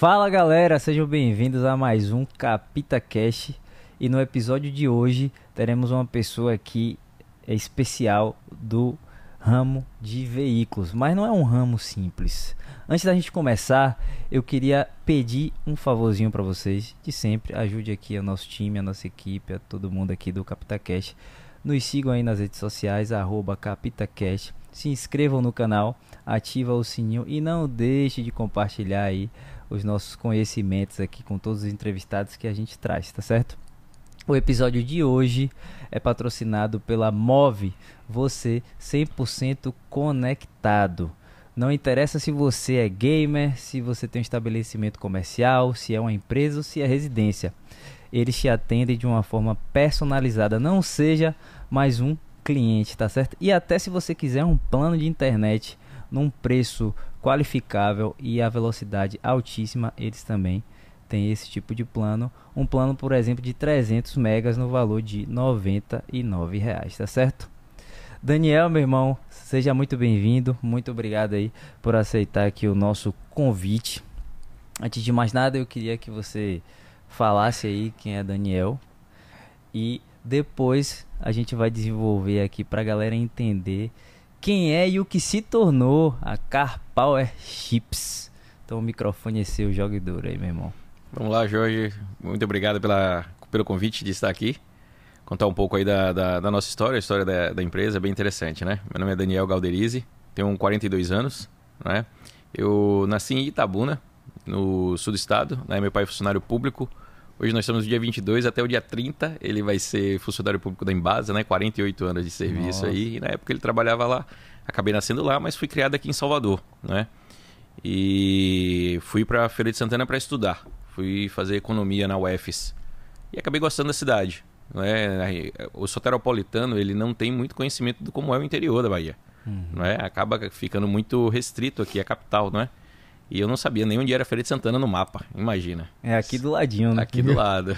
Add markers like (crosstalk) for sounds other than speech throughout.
Fala galera, sejam bem-vindos a mais um Capita Cash. E no episódio de hoje teremos uma pessoa aqui especial do ramo de veículos, mas não é um ramo simples. Antes da gente começar, eu queria pedir um favorzinho para vocês, de sempre, ajude aqui o nosso time, a nossa equipe, a todo mundo aqui do CapitaCast. Nos sigam aí nas redes sociais, arroba CapitaCast. Se inscrevam no canal, ativa o sininho e não deixe de compartilhar aí os nossos conhecimentos aqui com todos os entrevistados que a gente traz, tá certo? O episódio de hoje é patrocinado pela Move, você 100% conectado. Não interessa se você é gamer, se você tem um estabelecimento comercial, se é uma empresa ou se é residência. Eles te atendem de uma forma personalizada, não seja mais um cliente, tá certo? E até se você quiser um plano de internet num preço qualificável e a velocidade altíssima, eles também tem esse tipo de plano. Um plano, por exemplo, de 300 megas no valor de 99 reais, tá certo? Daniel, meu irmão, seja muito bem-vindo. Muito obrigado aí por aceitar aqui o nosso convite. Antes de mais nada, eu queria que você falasse aí quem é Daniel e depois a gente vai desenvolver aqui para a galera entender quem é e o que se tornou a Car Power Chips. Então o microfone é seu, jogue duro aí, meu irmão. Vamos lá, Jorge. Muito obrigado pela, pelo convite de estar aqui. Contar um pouco aí da, da, da nossa história, a história da, da, empresa, bem interessante, né? Meu nome é Daniel Galderize, tenho 42 anos, né? Eu nasci em Itabuna, no sul do estado, né? Meu pai é funcionário público. Hoje nós estamos no dia 22, até o dia 30 ele vai ser funcionário público da Embasa, né? 48 anos de serviço Nossa. aí. E na época ele trabalhava lá, acabei nascendo lá, mas fui criado aqui em Salvador, né? E fui para Feira de Santana para estudar fui fazer economia na UFES e acabei gostando da cidade. Né? O soteropolitano ele não tem muito conhecimento de como é o interior da Bahia. Uhum. Não é? Acaba ficando muito restrito aqui a capital, não é? E eu não sabia nem onde era Feira de Santana no mapa, imagina. É aqui do ladinho, né? Aqui do (laughs) lado.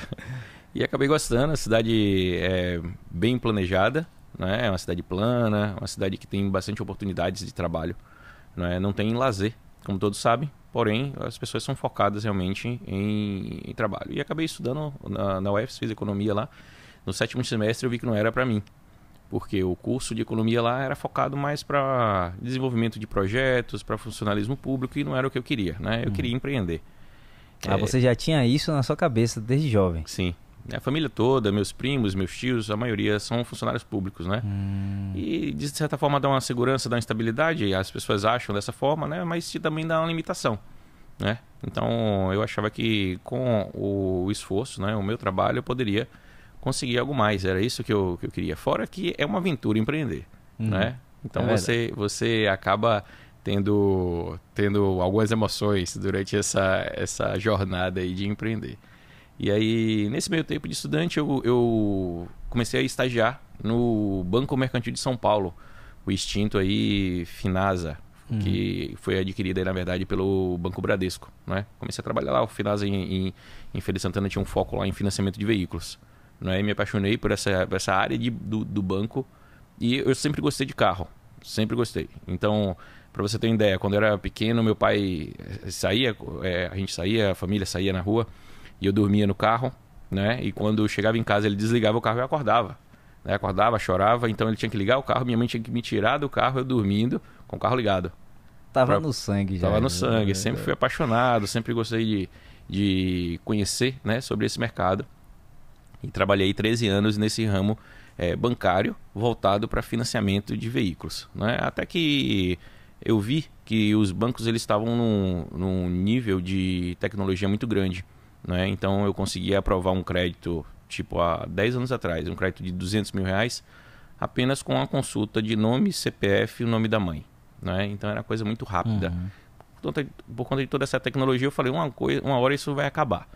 E acabei gostando, a cidade é bem planejada, né? é uma cidade plana, uma cidade que tem bastante oportunidades de trabalho. Não, é? não tem lazer, como todos sabem, Porém, as pessoas são focadas realmente em, em trabalho. E acabei estudando na, na UFS, fiz economia lá. No sétimo semestre eu vi que não era para mim. Porque o curso de economia lá era focado mais para desenvolvimento de projetos, para funcionalismo público e não era o que eu queria, né? Eu hum. queria empreender. Ah, é... você já tinha isso na sua cabeça desde jovem? Sim. A família toda, meus primos, meus tios, a maioria são funcionários públicos, né? Hum. E de certa forma dá uma segurança, dá uma estabilidade, as pessoas acham dessa forma, né? Mas também dá uma limitação, né? Então eu achava que com o esforço, né, o meu trabalho, eu poderia conseguir algo mais. Era isso que eu, que eu queria. Fora que é uma aventura empreender, hum. né? Então é você, você acaba tendo, tendo algumas emoções durante essa, essa jornada aí de empreender. E aí, nesse meio tempo de estudante, eu, eu comecei a estagiar no Banco Mercantil de São Paulo, o extinto aí Finasa, uhum. que foi adquirido aí, na verdade, pelo Banco Bradesco. Né? Comecei a trabalhar lá, o Finasa em, em, em Feira Santana tinha um foco lá em financiamento de veículos. Né? E me apaixonei por essa, por essa área de, do, do banco e eu sempre gostei de carro, sempre gostei. Então, para você ter uma ideia, quando eu era pequeno, meu pai saía, é, a gente saía, a família saía na rua, e eu dormia no carro, né? E quando chegava em casa, ele desligava o carro e acordava. Né? Acordava, chorava, então ele tinha que ligar o carro, minha mãe tinha que me tirar do carro, eu dormindo, com o carro ligado. Tava pra... no sangue já. Tava no né? sangue, sempre fui apaixonado, sempre gostei de, de conhecer, né, sobre esse mercado. E trabalhei 13 anos nesse ramo é, bancário voltado para financiamento de veículos. Né? Até que eu vi que os bancos eles estavam num, num nível de tecnologia muito grande. Né? Então eu consegui aprovar um crédito, tipo há 10 anos atrás, um crédito de 200 mil reais, apenas com a consulta de nome, CPF e o nome da mãe. Né? Então era coisa muito rápida. Uhum. Por, conta, por conta de toda essa tecnologia, eu falei, uma, coisa, uma hora isso vai acabar.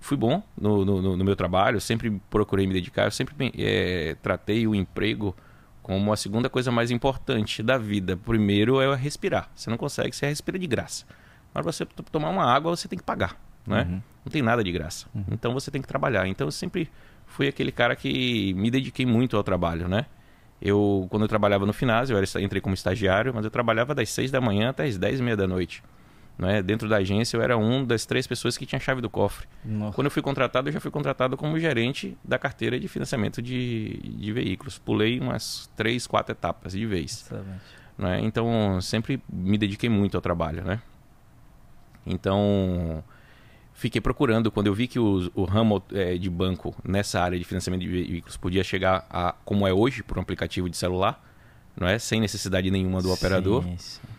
Fui bom no, no, no meu trabalho, sempre procurei me dedicar, eu sempre é, tratei o emprego como a segunda coisa mais importante da vida. Primeiro é respirar. Você não consegue, você respira de graça. Mas você tomar uma água, você tem que pagar né? Uhum. Não tem nada de graça. Uhum. Então você tem que trabalhar. Então eu sempre fui aquele cara que me dediquei muito ao trabalho, né? Eu, quando eu trabalhava no Finaz, eu era, entrei como estagiário, mas eu trabalhava das 6 da manhã até as 10 e meia da noite. Né? Dentro da agência eu era um das três pessoas que tinha chave do cofre. Nossa. Quando eu fui contratado, eu já fui contratado como gerente da carteira de financiamento de, de veículos. Pulei umas três, quatro etapas de vez. Né? Então, sempre me dediquei muito ao trabalho. Né? Então, fiquei procurando. Quando eu vi que o, o ramo é, de banco nessa área de financiamento de veículos podia chegar a como é hoje por um aplicativo de celular, não é? sem necessidade nenhuma do operador, Sim, sim.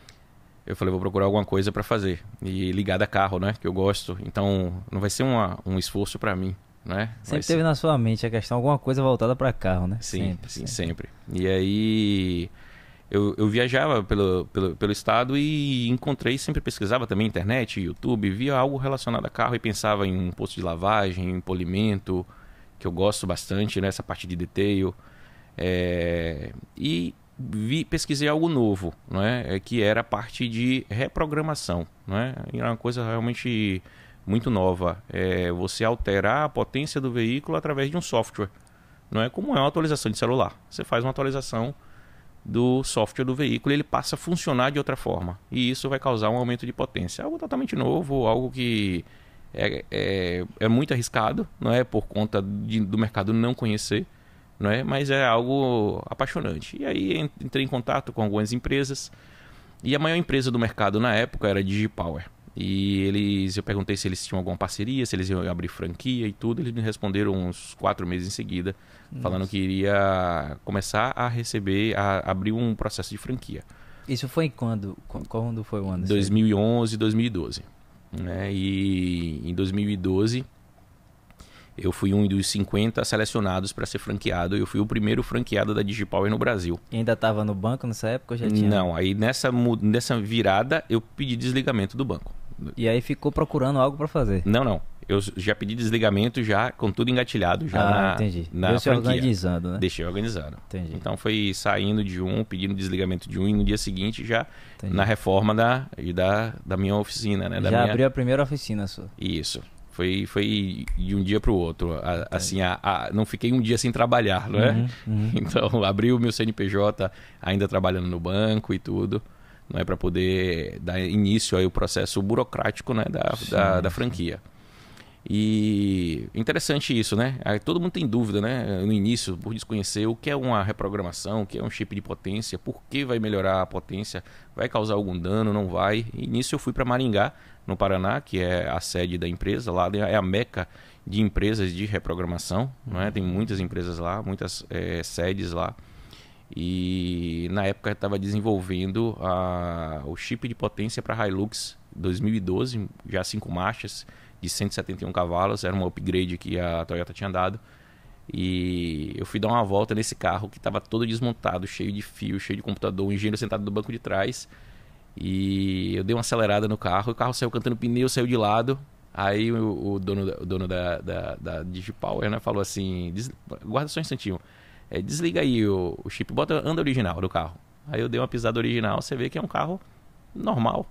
Eu falei, vou procurar alguma coisa para fazer. E ligada a carro, né? Que eu gosto. Então, não vai ser uma, um esforço para mim, né? Sempre ser- teve na sua mente a questão alguma coisa voltada para carro, né? Sim, sempre, sim, sempre. E aí eu, eu viajava pelo, pelo, pelo estado e encontrei, sempre pesquisava também internet, YouTube, via algo relacionado a carro e pensava em um posto de lavagem, em polimento, que eu gosto bastante, né? Essa parte de detail. É, e vi, pesquisei algo novo, não é? É, que era a parte de reprogramação, é? Era uma coisa realmente muito nova. É você alterar a potência do veículo através de um software, não é? Como é uma atualização de celular. Você faz uma atualização do software do veículo e ele passa a funcionar de outra forma. E isso vai causar um aumento de potência. Algo totalmente novo, algo que é, é, é muito arriscado, não é? Por conta de- do mercado não conhecer, não é? Mas é algo apaixonante. E aí en- entrei em contato com algumas empresas e a maior empresa do mercado na época era a DigiPower. E eles, eu perguntei se eles tinham alguma parceria, se eles iam abrir franquia e tudo. Eles me responderam uns quatro meses em seguida, falando que iria começar a receber, a abrir um processo de franquia. Isso foi em quando? Qu- Quando foi o ano? disso aí? 2011, 2012. Né? E em 2012 eu fui um dos 50 selecionados para ser franqueado. Eu fui o primeiro franqueado da Digipower no Brasil. E ainda estava no banco nessa época ou já tinha? Não, aí nessa, nessa virada eu pedi desligamento do banco. E aí ficou procurando algo para fazer. Não, não. Eu já pedi desligamento já com tudo engatilhado já ah, na, entendi. na franquia. organizando, né? Deixei organizado. Entendi. Então foi saindo de um, pedindo desligamento de um e no dia seguinte já Entendi. na reforma da, da, da minha oficina, né? Da já minha... abriu a primeira oficina sua. Isso. Foi, foi de um dia para o outro. A- assim, a, a- não fiquei um dia sem trabalhar, não é? Uhum, uhum. (laughs) Então, abri o meu CNPJ, ainda trabalhando no banco e tudo, não é para poder dar início aí o processo burocrático, né, da, Sim, da, da sim. E interessante isso, né? Todo mundo tem dúvida, né? No início, por desconhecer o que é uma reprogramação, o que é um chip de potência, por que vai melhorar a potência, vai causar algum dano, não vai. E nisso eu fui para Maringá, no Paraná, que é a sede da empresa, lá é a meca de empresas de reprogramação, não é? Tem muitas empresas lá, muitas eh, sedes lá. E na época estava desenvolvendo a, o chip de potência para Hilux 2012, já cinco marchas de 171 cavalos, era um upgrade que a Toyota tinha dado. E eu fui dar uma volta nesse carro que estava todo desmontado, cheio de fio, cheio de computador, o engenheiro sentado no banco de trás. E eu dei uma acelerada no carro, o carro saiu cantando pneu, saiu de lado. Aí o, o dono, o dono da, da, da Digipower né, falou assim: "Des- guarda só um instantinho, é, desliga aí o, o chip, bota anda original do carro. Aí eu dei uma pisada original, você vê que é um carro normal.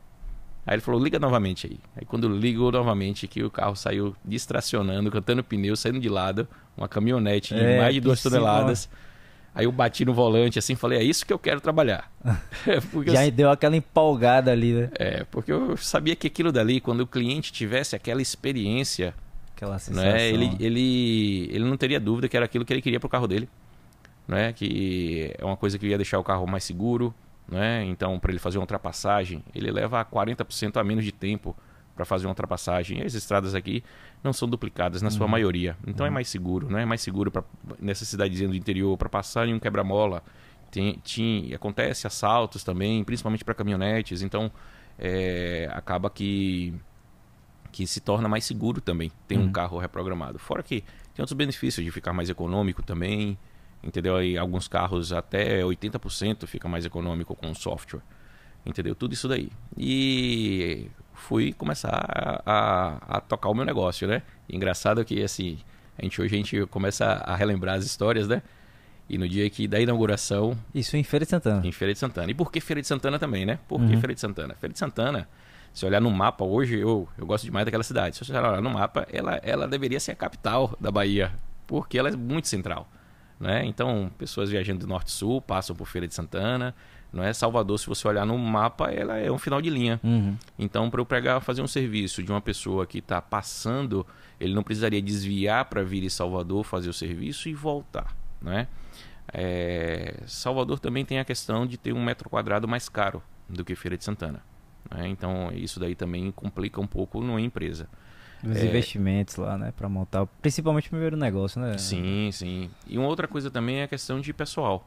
Aí ele falou, liga novamente aí. Aí quando ligou novamente, que o carro saiu distracionando, cantando pneu, saindo de lado, uma caminhonete de É, mais de duas toneladas. Aí eu bati no volante assim, falei, é isso que eu quero trabalhar. (laughs) É, porque eu Já deu aquela empolgada ali, né? é, porque eu sabia que aquilo dali, quando o cliente tivesse aquela experiência, Aquela sensação. né, ele, ele, ele não teria dúvida que era aquilo que ele queria pro carro dele. Né, que é uma coisa que ia deixar o carro mais seguro. Né? Então, para ele fazer uma ultrapassagem, ele leva 40% a menos de tempo para fazer uma ultrapassagem. E as estradas aqui não são duplicadas na sua maioria. Então é mais seguro, né? É mais seguro pra, nessa cidadezinha do interior para passar em um quebra-mola. Tem, tem, acontece assaltos também, principalmente para caminhonetes. Então é, acaba que que se torna mais seguro também ter um Uhum. carro reprogramado. Fora que tem outros benefícios de ficar mais econômico também, entendeu? Aí alguns carros até 80% fica mais econômico com o software, entendeu? Tudo isso daí. E fui começar a, a, a tocar o meu negócio, né? Engraçado que assim, a gente hoje a gente começa a relembrar as histórias, né? E no dia que da inauguração Isso em Feira de Santana. em Feira de Santana. E por que Feira de Santana também, né? Por que Uhum. Feira de Santana? Feira de Santana, se olhar no mapa hoje, eu, eu gosto demais daquela cidade. Se você olhar no mapa, ela, ela deveria ser a capital da Bahia, porque ela é muito central. Né? Então, pessoas viajando do norte sul passam por Feira de Santana. Não é Salvador, se você olhar no mapa, ela é um final de linha. Uhum. Então, para eu pegar, fazer um serviço de uma pessoa que está passando, ele não precisaria desviar para vir em Salvador fazer o serviço e voltar. Né? É... Salvador também tem a questão de ter um metro quadrado mais caro do que Feira de Santana. Né? Então, isso daí também complica um pouco numa empresa. Os É. investimentos lá, né? Pra montar, principalmente o primeiro negócio, né? Sim, sim. E uma outra coisa também é a questão de pessoal.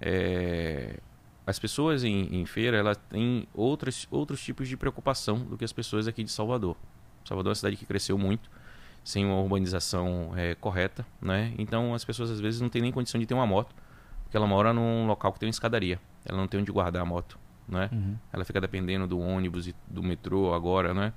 É, As pessoas em, em feira, elas têm outros, outros tipos de preocupação do que as pessoas aqui de Salvador. Salvador é uma cidade que cresceu muito, sem uma urbanização é, correta, né? Então as pessoas às vezes não têm nem condição de ter uma moto, porque ela mora num local que tem uma escadaria. Ela não tem onde guardar a moto, né? Uhum. Ela fica dependendo do ônibus e do metrô agora, né?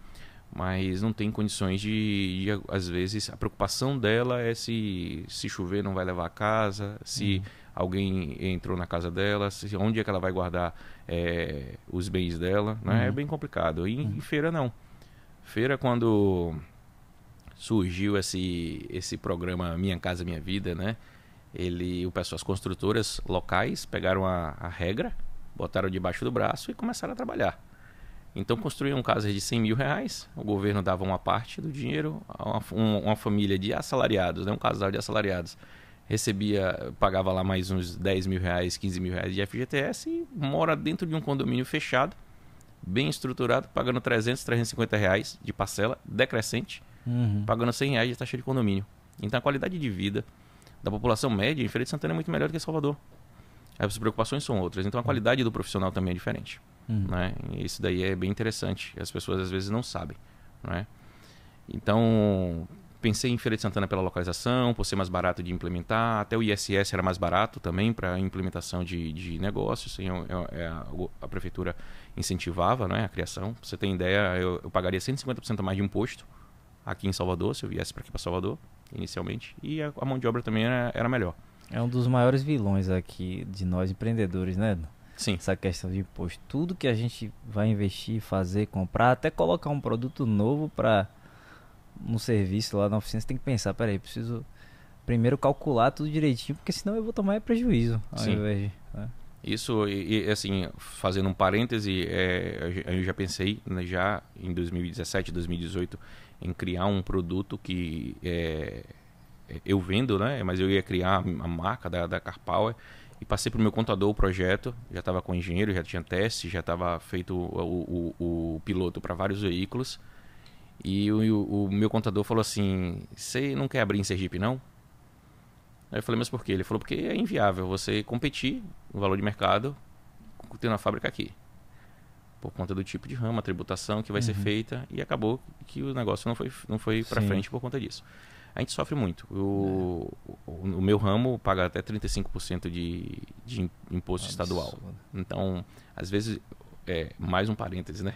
Mas não tem condições de, de, às vezes, a preocupação dela é se se chover não vai levar a casa, se alguém entrou na casa dela, se, onde é que ela vai guardar é, os bens dela, né? É Uhum. bem complicado. E em feira não. Feira quando surgiu esse esse programa Minha Casa Minha Vida, né? Ele, o pessoal, as construtoras locais pegaram a, a regra, botaram debaixo do braço e começaram a trabalhar. Então construíam casas de 100 mil reais, o governo dava uma parte do dinheiro, a uma, um- uma família de assalariados, né, um casal de assalariados, recebia, pagava lá mais uns 10 mil reais, 15 mil reais de FGTS e mora dentro de um condomínio fechado, bem estruturado, pagando 300, 350 reais de parcela decrescente, Uhum. pagando 100 reais de taxa de condomínio. Então a qualidade de vida da população média em Feira de Santana é muito melhor do que em Salvador. As preocupações são outras, então a qualidade do profissional também é diferente. Uhum. Né? E isso daí é bem interessante, as pessoas às vezes não sabem. Né? Então, pensei em Feira de Santana pela localização, por ser mais barato de implementar, até o ISS era mais barato também para implementação de, de negócios, assim, a, a prefeitura incentivava né, a criação. Pra você ter ideia, eu, eu pagaria 150% a mais de imposto aqui em Salvador, se eu viesse para aqui para Salvador, inicialmente, e a, a mão de obra também era, era melhor. É um dos maiores vilões aqui de nós empreendedores, né? Sim, Essa questão de imposto. Tudo que a gente vai investir, fazer, comprar, até colocar um produto novo para um serviço lá na oficina, você tem que pensar, peraí, preciso primeiro calcular tudo direitinho, porque senão eu vou tomar é prejuízo. Ao Sim. invés de, né? Isso, e, e, assim, fazendo um parêntese, é, eu já- pensei né, já em 2017, 2018 em criar um produto que é, eu vendo, né? Mas eu ia criar a marca da, da Car Power e passei para o meu contador o projeto. Já estava com engenheiro, já tinha teste, já estava feito o, o- o piloto para vários veículos. E o, o- meu contador falou assim: Você não quer abrir em Sergipe, não? Aí eu falei, mas por quê? Ele falou, porque é inviável você competir no valor de mercado tendo a fábrica aqui. Por conta do tipo de ramo, a tributação que vai ser feita. E acabou que o negócio não foi, não foi para frente por conta disso. A gente sofre muito. O, o, o meu ramo paga até 35% de, de im- imposto estadual. Absurdo. Então, às vezes, é, mais um parêntese, né?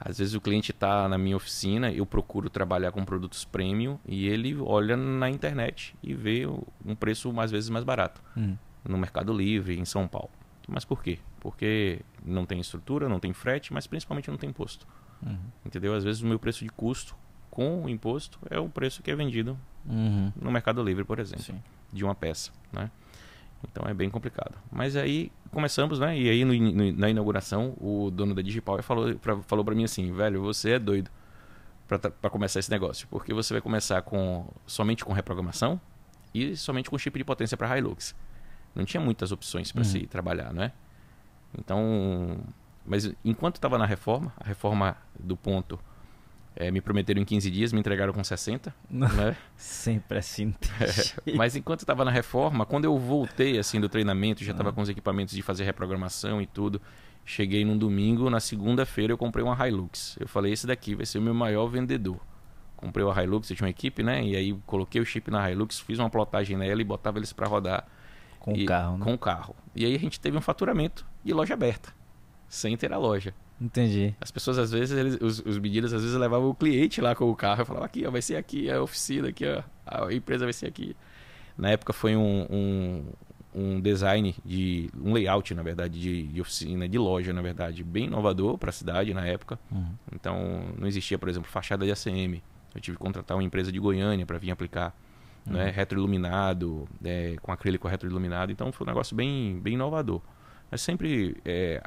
Às vezes o cliente está na minha oficina, eu procuro trabalhar com produtos premium e ele olha na internet e vê um preço às vezes mais barato Hum. no Mercado Livre, em São Paulo. Mas por quê? Porque não tem estrutura, não tem frete, mas principalmente não tem imposto. Uhum. Entendeu? Às vezes o meu preço de custo com o imposto é o preço que é vendido Uhum. no Mercado Livre, por exemplo Sim. de uma peça, né? Então é bem complicado. Mas aí começamos, né? E aí no no- na inauguração o dono da Digipower falou pra, falou para mim assim, velho, você é doido para começar esse negócio, porque você vai começar com somente com reprogramação e somente com chip de potência para Hilux. Não tinha muitas opções para Uhum. se trabalhar, né? Então, mas enquanto estava na reforma, a reforma do ponto eh, me prometeram em 15 dias, me entregaram com 60, né? Sempre assim. (laughs) Mas enquanto eu estava na reforma, quando eu voltei assim do treinamento, já estava Ah. com os equipamentos de fazer reprogramação e tudo. Cheguei num domingo, na segunda-feira eu comprei uma Hilux. Eu falei, esse daqui vai ser o meu maior vendedor. Comprei uma Hilux, eu tinha uma equipe, né? E aí coloquei o chip na Hilux, fiz uma plotagem nela e botava eles para rodar Com o carro, né? com o carro. E aí a gente teve um faturamento de loja aberta, sem ter a loja. Entendi. As pessoas, às vezes, eles- os, os meninos, às vezes, levavam o cliente lá com o carro. Eu falava, aqui, ó, vai ser aqui, a oficina, aqui, ó, a empresa vai ser aqui. Na época foi um, um, um design, de um layout, na verdade, de, de oficina, de loja, na verdade, bem inovador para a cidade na época. Uhum. Então, não existia, por exemplo, fachada de ACM. Eu tive que contratar uma empresa de Goiânia para vir aplicar. né? retroiluminado, é, com acrílico retroiluminado. Então foi um negócio bem, bem inovador. Mas sempre é,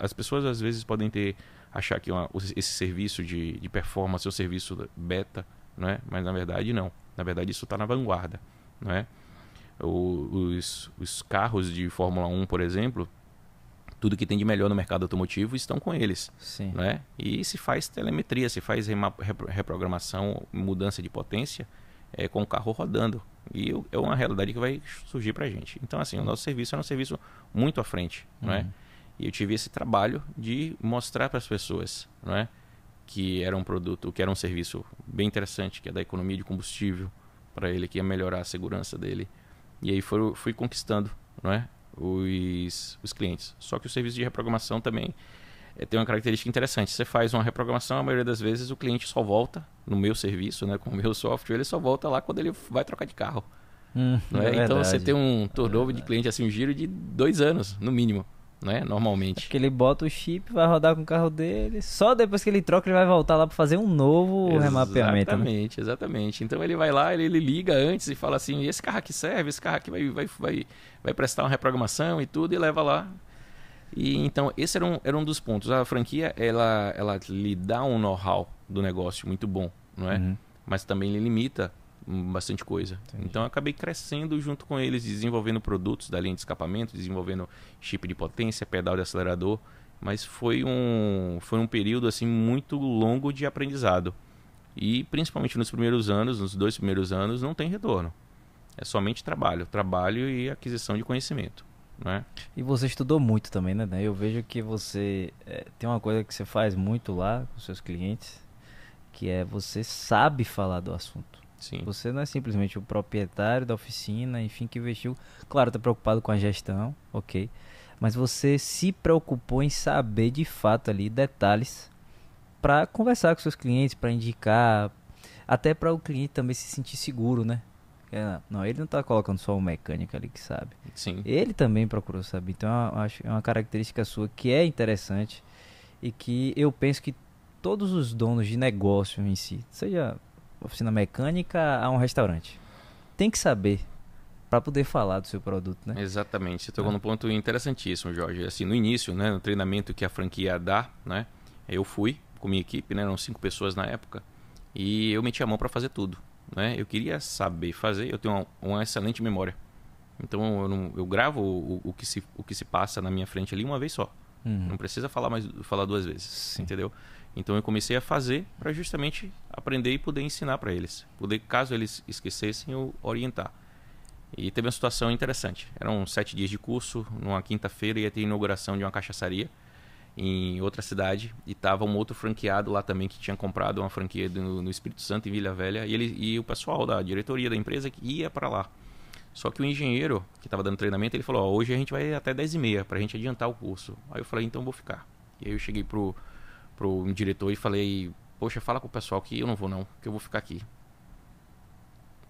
as pessoas às vezes podem ter achar que uma, esse serviço de, de performance é o serviço beta, não é? Mas na verdade não. Na verdade isso está na vanguarda, não é? os, os carros de Fórmula 1, por exemplo, tudo que tem de melhor no mercado automotivo estão com eles. Sim. Né? E se faz telemetria, se faz reprogramação, mudança de potência é, com o carro rodando. E é uma realidade que vai surgir para a gente. Então, assim, o nosso serviço é um serviço muito à frente. Uhum. Não é? E eu tive esse trabalho de mostrar para as pessoas não é? que era um produto, que era um serviço bem interessante, que é da economia de combustível para ele, que ia melhorar a segurança dele. E aí fui, fui conquistando não é? os, os clientes. Só que o serviço de reprogramação também é, tem uma característica interessante. Você faz uma reprogramação, a maioria das vezes o cliente só volta no meu serviço, né, com o meu software, ele só volta lá quando ele vai trocar de carro. Hum, é? então você tem um turnover é de cliente, assim, um giro de dois anos, no mínimo né? Normalmente. Porque ele bota o chip, vai rodar com o carro dele. Só depois que ele troca, ele vai voltar lá para fazer um novo exatamente, remapeamento. Né? Exatamente, né? exatamente. Então ele vai lá, ele, ele, liga antes e fala assim: esse carro aqui serve, esse carro aqui vai, vai, vai, vai prestar uma reprogramação e tudo, e leva lá. E então esse era um, era um dos pontos. A franquia ela, ela lhe dá um know-how do negócio muito bom, não é? Uhum. Mas também lhe limita bastante coisa. Entendi. Então eu acabei crescendo junto com eles, desenvolvendo produtos da linha de escapamento, desenvolvendo chip de potência, pedal de acelerador, mas foi um foi um período assim muito longo de aprendizado. E principalmente nos primeiros anos, nos dois primeiros anos, não tem retorno. É somente trabalho, trabalho e aquisição de conhecimento. Né? E você estudou muito também, né? Eu vejo que você é, tem uma coisa que você faz muito lá com seus clientes, que é você sabe falar do assunto. Sim. Você não é simplesmente o proprietário da oficina, enfim, que investiu. Claro, está preocupado com a gestão, ok. Mas você se preocupou em saber de fato ali detalhes para conversar com seus clientes, para indicar, até para o cliente também se sentir seguro, né? É, não, ele não está colocando só o mecânico ali que sabe. Sim. Ele também procurou saber. Então, eu acho é uma característica sua que é interessante e que eu penso que todos os donos de negócio em si, seja oficina mecânica a um restaurante. Tem que saber para poder falar do seu produto, né? Exatamente. Você tocou é. num ponto interessantíssimo, Jorge. Assim, no início, né, no treinamento que a franquia dá, né, eu fui com minha equipe, né, eram cinco pessoas na época, e eu meti a mão para fazer tudo, né? Eu queria saber fazer, eu tenho uma, uma excelente memória. Então eu, não, eu gravo o, o, que se, o que se passa na minha frente ali uma vez só. Uhum. Não precisa falar mais falar duas vezes, Sim. entendeu? Então eu comecei a fazer para justamente aprender e poder ensinar para eles, poder caso eles esquecessem eu orientar. E teve uma situação interessante. Eram sete dias de curso, numa quinta-feira ia ter inauguração de uma cachaçaria em outra cidade e tava um outro franqueado lá também que tinha comprado uma franquia do, no Espírito Santo em Vila Velha e ele e o pessoal da diretoria da empresa ia para lá. Só que o engenheiro que estava dando treinamento ele falou: oh, hoje a gente vai até 10 e meia para a gente adiantar o curso. Aí eu falei: então vou ficar. E aí eu cheguei pro pro diretor e falei: Poxa, fala com o pessoal que eu não vou, não, que eu vou ficar aqui.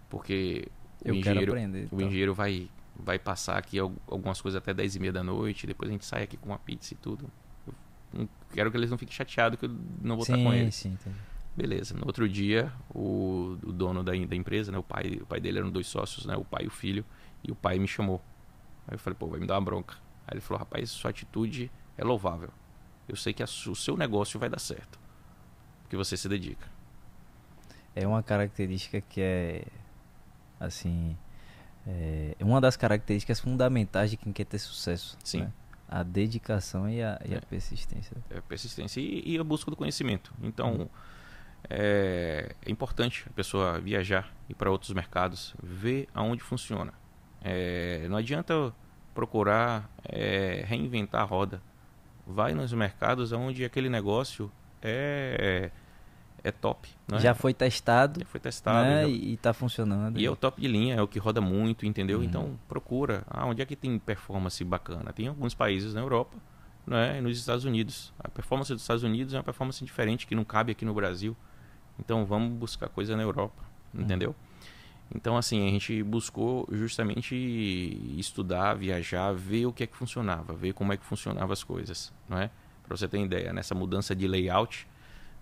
Porque o eu engenheiro, aprender, o então. engenheiro vai, vai passar aqui algumas coisas até 10 e meia da noite, depois a gente sai aqui com uma pizza e tudo. Quero que eles não fiquem chateados que eu não vou sim, estar com eles. Sim, entendi. Beleza. No outro dia, o, o dono da, da, empresa, né, o pai, o pai dele eram dois sócios, né, o pai e o filho, e o pai me chamou. Aí eu falei, pô, vai me dar uma bronca. Aí ele falou, rapaz, sua atitude é louvável eu sei que a, o seu negócio vai dar certo. Porque você se dedica. É uma característica que é, assim, é uma das características fundamentais de quem quer ter sucesso. Sim. Né? A dedicação e a, e é. a persistência. É a persistência e, e, a busca do conhecimento. Então, hum. é, é, importante a pessoa viajar, ir para outros mercados, ver aonde funciona. É, não adianta procurar é, reinventar a roda vai nos mercados onde aquele negócio é é top. Né? Já foi testado. Já foi testado. Né? Já... E está funcionando. E é o top de linha, é o que roda muito, entendeu? Uhum. Então procura. Ah, onde é que tem performance bacana? Tem alguns países na Europa né? e nos Estados Unidos. A performance dos Estados Unidos é uma performance diferente que não cabe aqui no Brasil. Então vamos buscar coisa na Europa, uhum. entendeu? Então, assim, a gente buscou justamente estudar, viajar, ver o que é que funcionava, ver como é que funcionavam as coisas, não é? Para você ter ideia, nessa mudança de layout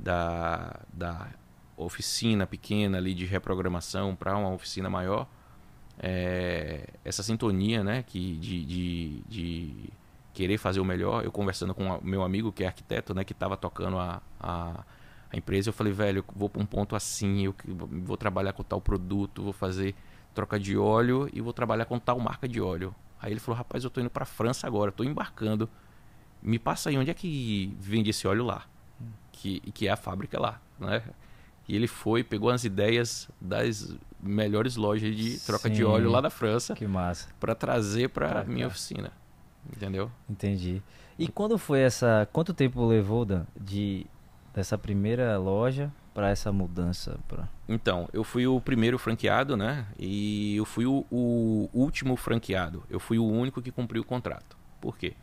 da, da oficina pequena ali de reprogramação para uma oficina maior, é, essa sintonia, né, que de, de, de, querer fazer o melhor. Eu conversando com meu amigo que é arquiteto, né, que estava tocando a, a, a, empresa, eu falei, velho, eu vou para um ponto assim, eu vou trabalhar com tal produto, vou fazer troca de óleo e vou trabalhar com tal marca de óleo. Aí ele falou, rapaz, eu tô indo para França agora, estou embarcando. Me passa aí onde é que vende esse óleo lá, que, que é a fábrica lá, né? E ele foi, pegou as ideias das melhores lojas de troca Sim, de óleo lá da França. Que massa. Para trazer para minha oficina. Entendeu? Entendi. E quando foi essa. Quanto tempo levou, Dan, de dessa primeira loja para essa mudança? Pra... Então, eu fui o primeiro franqueado, né? E eu fui o, o último franqueado. Eu fui o único que cumpriu o contrato. Por quê?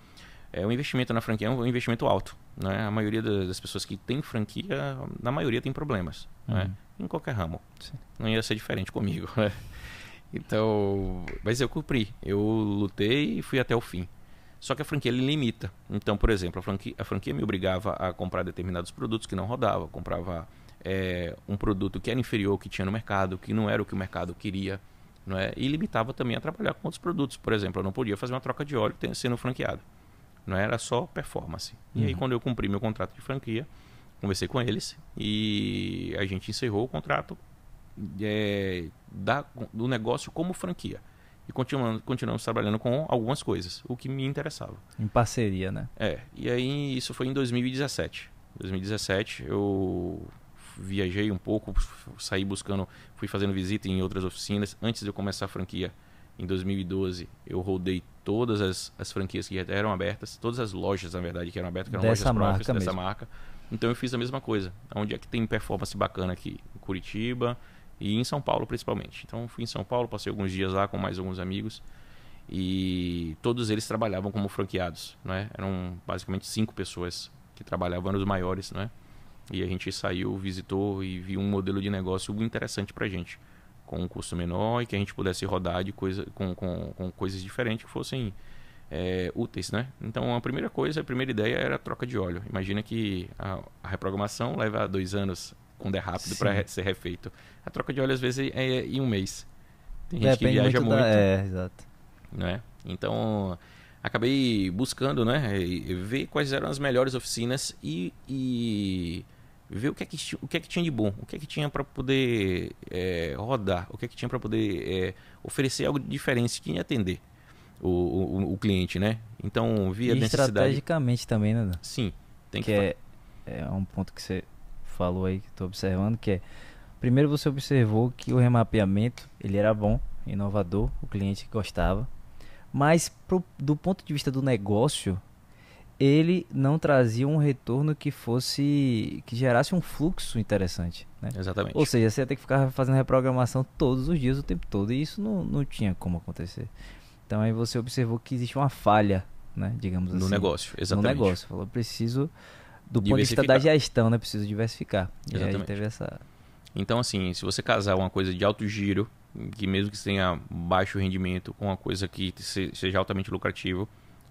É, o investimento na franquia é um investimento alto. Né? A maioria das pessoas que tem franquia, na maioria tem problemas. Né? Uhum. Né? Em qualquer ramo. Sim. Não ia ser diferente comigo. Né? Então, mas eu cumpri. Eu lutei e fui até o fim. Só que a franquia ele limita. Então, por exemplo, a franquia, a franquia me obrigava a comprar determinados produtos que não rodavam. Comprava é, um produto que era inferior ao que tinha no mercado, que não era o que o mercado queria. Não é? E limitava também a trabalhar com outros produtos. Por exemplo, eu não podia fazer uma troca de óleo sendo franqueado. Não era só performance. E aí, uhum. quando eu cumpri meu contrato de franquia, conversei com eles e a gente encerrou o contrato é, da, do negócio como franquia. E continuamos, continuamos trabalhando com algumas coisas, o que me interessava. Em parceria, né? É. E aí, isso foi em 2017. 2017, eu viajei um pouco, saí buscando, fui fazendo visita em outras oficinas. Antes de eu começar a franquia, em 2012, eu rodei todas as, as franquias que já eram abertas, todas as lojas, na verdade, que eram abertas, que eram dessa lojas próprias dessa mesmo. marca. Então eu fiz a mesma coisa. Onde é que tem performance bacana aqui? Em Curitiba e em São Paulo, principalmente. Então fui em São Paulo, passei alguns dias lá com mais alguns amigos e todos eles trabalhavam como franqueados, né? Eram basicamente cinco pessoas que trabalhavam nos maiores, né? E a gente saiu, visitou e viu um modelo de negócio interessante para gente, com um custo menor e que a gente pudesse rodar de coisa, com, com, com coisas diferentes que fossem é, úteis, né? Então a primeira coisa, a primeira ideia era a troca de óleo. Imagina que a, a reprogramação leva dois anos quando é rápido para ser refeito. A troca de óleo às vezes é, em um mês. Tem gente Depende que viaja muito. muito da... É, exato. Né? Então acabei buscando, né? Ver quais eram as melhores oficinas e, e ver o que, é que, o que é que tinha de bom, o que é que tinha para poder é, rodar, o que é que tinha para poder é, oferecer algo diferente que ia atender o, o, o cliente, né? Então, via e necessidade... estrategicamente também, né? Sim, tem que... que é, é um ponto que você falou aí, que estou observando, que é... Primeiro você observou que o remapeamento, ele era bom, inovador, o cliente gostava. Mas pro, do ponto de vista do negócio, ele não trazia um retorno que fosse que gerasse um fluxo interessante, né? Exatamente. Ou seja, você ia ter que ficar fazendo reprogramação todos os dias o tempo todo e isso não, não tinha como acontecer. Então aí você observou que existe uma falha, né, digamos no assim. negócio, exatamente. No negócio. Falou, preciso do ponto de vista da gestão, né, preciso diversificar. Exatamente. Teve essa Então assim, se você casar uma coisa de alto giro, que mesmo que tenha baixo rendimento, com uma coisa que seja altamente lucrativo,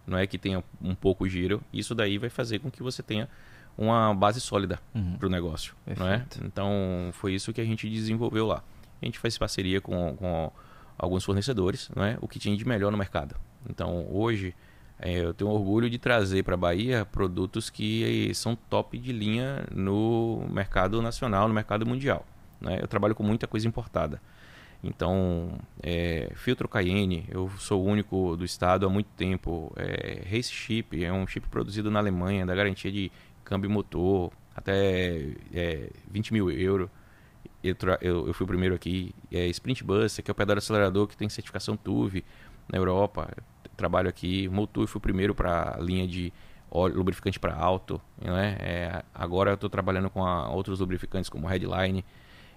não é que tenha um pouco giro, isso daí vai fazer com que você tenha uma base sólida uhum. para o negócio, Perfeito. não é? Então foi isso que a gente desenvolveu lá. A gente faz parceria com, com alguns fornecedores, não é? o que tinha de melhor no mercado. Então hoje é, eu tenho orgulho de trazer para a Bahia produtos que são top de linha no mercado nacional, no mercado mundial. Né? Eu trabalho com muita coisa importada. Então, é, filtro Cayenne, eu sou o único do estado há muito tempo. É, Race Chip é um chip produzido na Alemanha, da garantia de câmbio motor, até é, 20 mil euros eu, eu, eu, fui o primeiro aqui. É Sprint Bus, que é o pedal acelerador que tem certificação TUV na Europa. trabalho aqui. Motul fui o primeiro para a linha de óleo, lubrificante para alto. Né? É, agora eu estou trabalhando com a, outros lubrificantes como Headline.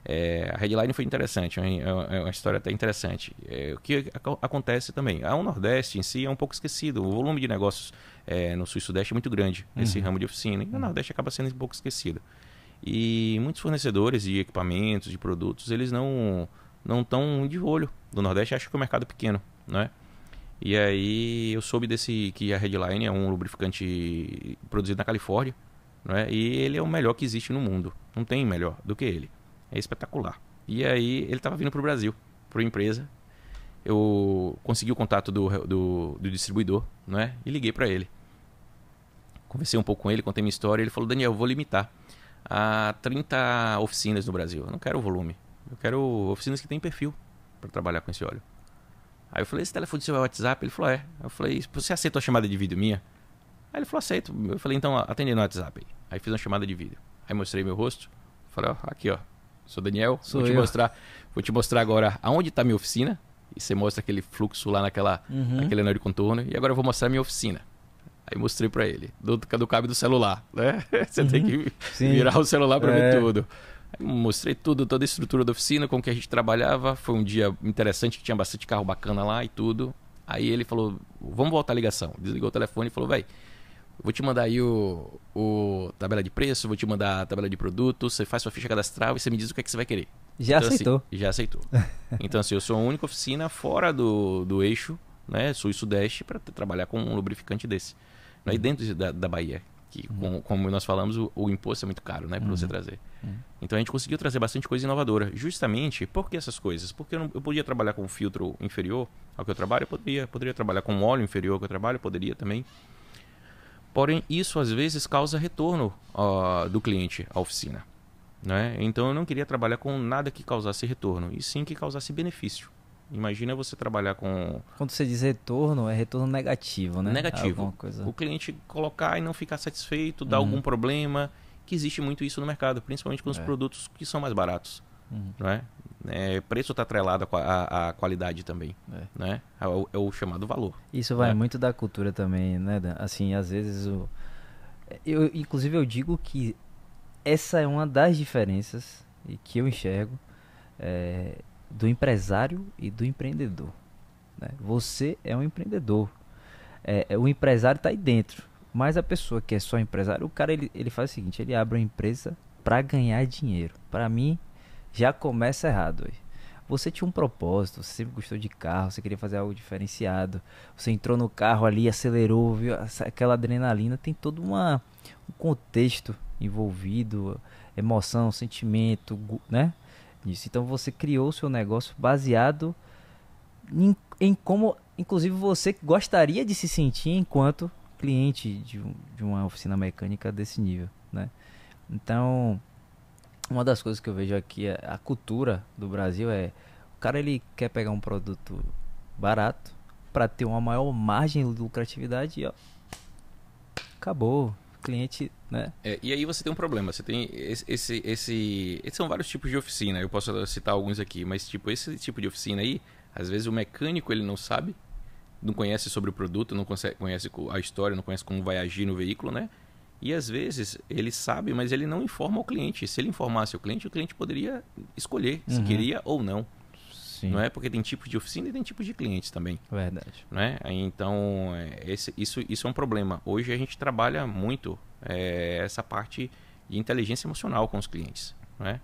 É, a Headline foi interessante, é, é uma história até interessante. É, o que acontece também? O Nordeste em si é um pouco esquecido. O volume de negócios é, no Sul e Sudeste é muito grande, nesse uhum. ramo de oficina. E o Nordeste acaba sendo um pouco esquecido. E muitos fornecedores de equipamentos, de produtos, eles não não estão de olho do Nordeste, acham que o mercado é pequeno, né? E aí eu soube desse que a Headline é um lubrificante produzido na Califórnia, né? E ele é o melhor que existe no mundo. Não tem melhor do que ele. É espetacular. E aí ele estava vindo para o Brasil, para uma empresa. Eu consegui o contato do, do, do distribuidor, né? E liguei para ele. Conversei um pouco com ele, contei minha história. Ele falou: Daniel, eu vou limitar a 30 oficinas no Brasil. Eu não quero volume. Eu quero oficinas que têm perfil para trabalhar com esse óleo. Aí eu falei: esse telefone seu é WhatsApp? Ele falou: é. Eu falei: você aceita a chamada de vídeo minha? Aí ele falou: aceito. Eu falei: então atende no WhatsApp. Aí fiz uma chamada de vídeo. Aí mostrei meu rosto. Falei: ó, aqui ó, sou Daniel. Sou vou te eu. mostrar, vou te mostrar agora aonde está minha oficina. E você mostra aquele fluxo lá naquela, Uhum. naquele anel de contorno. E agora eu vou mostrar minha oficina. Aí mostrei pra ele, do, do cabo do celular, né? (laughs) Você tem que Uhum. Sim. virar o celular pra É. ver tudo. Aí mostrei tudo, toda a estrutura da oficina, com que a gente trabalhava. Foi um dia interessante, que tinha bastante carro bacana lá e tudo. Aí ele falou, vamos voltar a ligação. Desligou o telefone e falou, véi, vou te mandar aí o, o tabela de preço, vou te mandar a tabela de produto, você faz sua ficha cadastral e você me diz o que, é que você vai querer. Já Então, assim, aceitou. já aceitou. (laughs) Então, assim, eu sou a única oficina fora do, do eixo, né, sul e sudeste, para trabalhar com um lubrificante desse. Né, E dentro da, da Bahia, que, com- como nós falamos, o, o imposto é muito caro, né, para você trazer. Então, a gente conseguiu trazer bastante coisa inovadora. Justamente, por que essas coisas? Porque eu, não- eu podia trabalhar com um filtro inferior ao que eu trabalho, eu poderia, poderia trabalhar com um óleo inferior ao que eu trabalho, eu poderia também. Porém, isso às vezes causa retorno ó, do cliente à oficina. Né? Então eu não queria trabalhar com nada que causasse retorno, e sim que causasse benefício. Imagina você trabalhar com Quando você diz retorno, é retorno negativo, né? negativo. O cliente colocar e não ficar satisfeito, dar Uhum. algum problema, que existe muito isso no mercado, principalmente com os É. produtos que são mais baratos. Uhum. Não é? É, preço está atrelado à qua- à, à qualidade também. É. Né? É, o, é o chamado valor. Isso vai É. muito da cultura também, né? Dan? Assim, às vezes o. Eu, inclusive eu digo que essa é uma das diferenças e que eu enxergo é, do empresário e do empreendedor. né? Você é um empreendedor. É, é, o empresário está aí dentro. Mas a pessoa que é só empresário, o cara ele, ele faz o seguinte, ele abre uma empresa para ganhar dinheiro. Para mim, já começa errado. Você tinha um propósito, você sempre gostou de carro, você queria fazer algo diferenciado. Você entrou no carro ali, acelerou, viu aquela adrenalina, tem todo uma, um contexto envolvido, emoção, sentimento, né? Isso. Então você criou o seu negócio baseado em, em como, inclusive, você gostaria de se sentir enquanto cliente de, de uma oficina mecânica desse nível, né? Então, uma das coisas que eu vejo aqui é a cultura do Brasil é o cara ele quer pegar um produto barato para ter uma maior margem de lucratividade e ó, acabou, cliente, né? É, e aí você tem um problema. Você tem esse, esse, esse, são vários tipos de oficina. Eu posso citar alguns aqui, mas tipo esse tipo de oficina aí, às vezes o mecânico ele não sabe, não conhece sobre o produto, não conhece, conhece co- a história, não conhece como vai agir no veículo, né? E às vezes ele sabe, mas ele não informa o cliente. Se ele informasse o cliente, o cliente poderia escolher se Uhum. queria ou não, Sim, não é? Porque tem tipos de oficina e tem tipos de clientes também verdade. né? Então, é, esse, isso, isso é um problema. Hoje a gente trabalha muito é, essa parte de inteligência emocional com os clientes, né?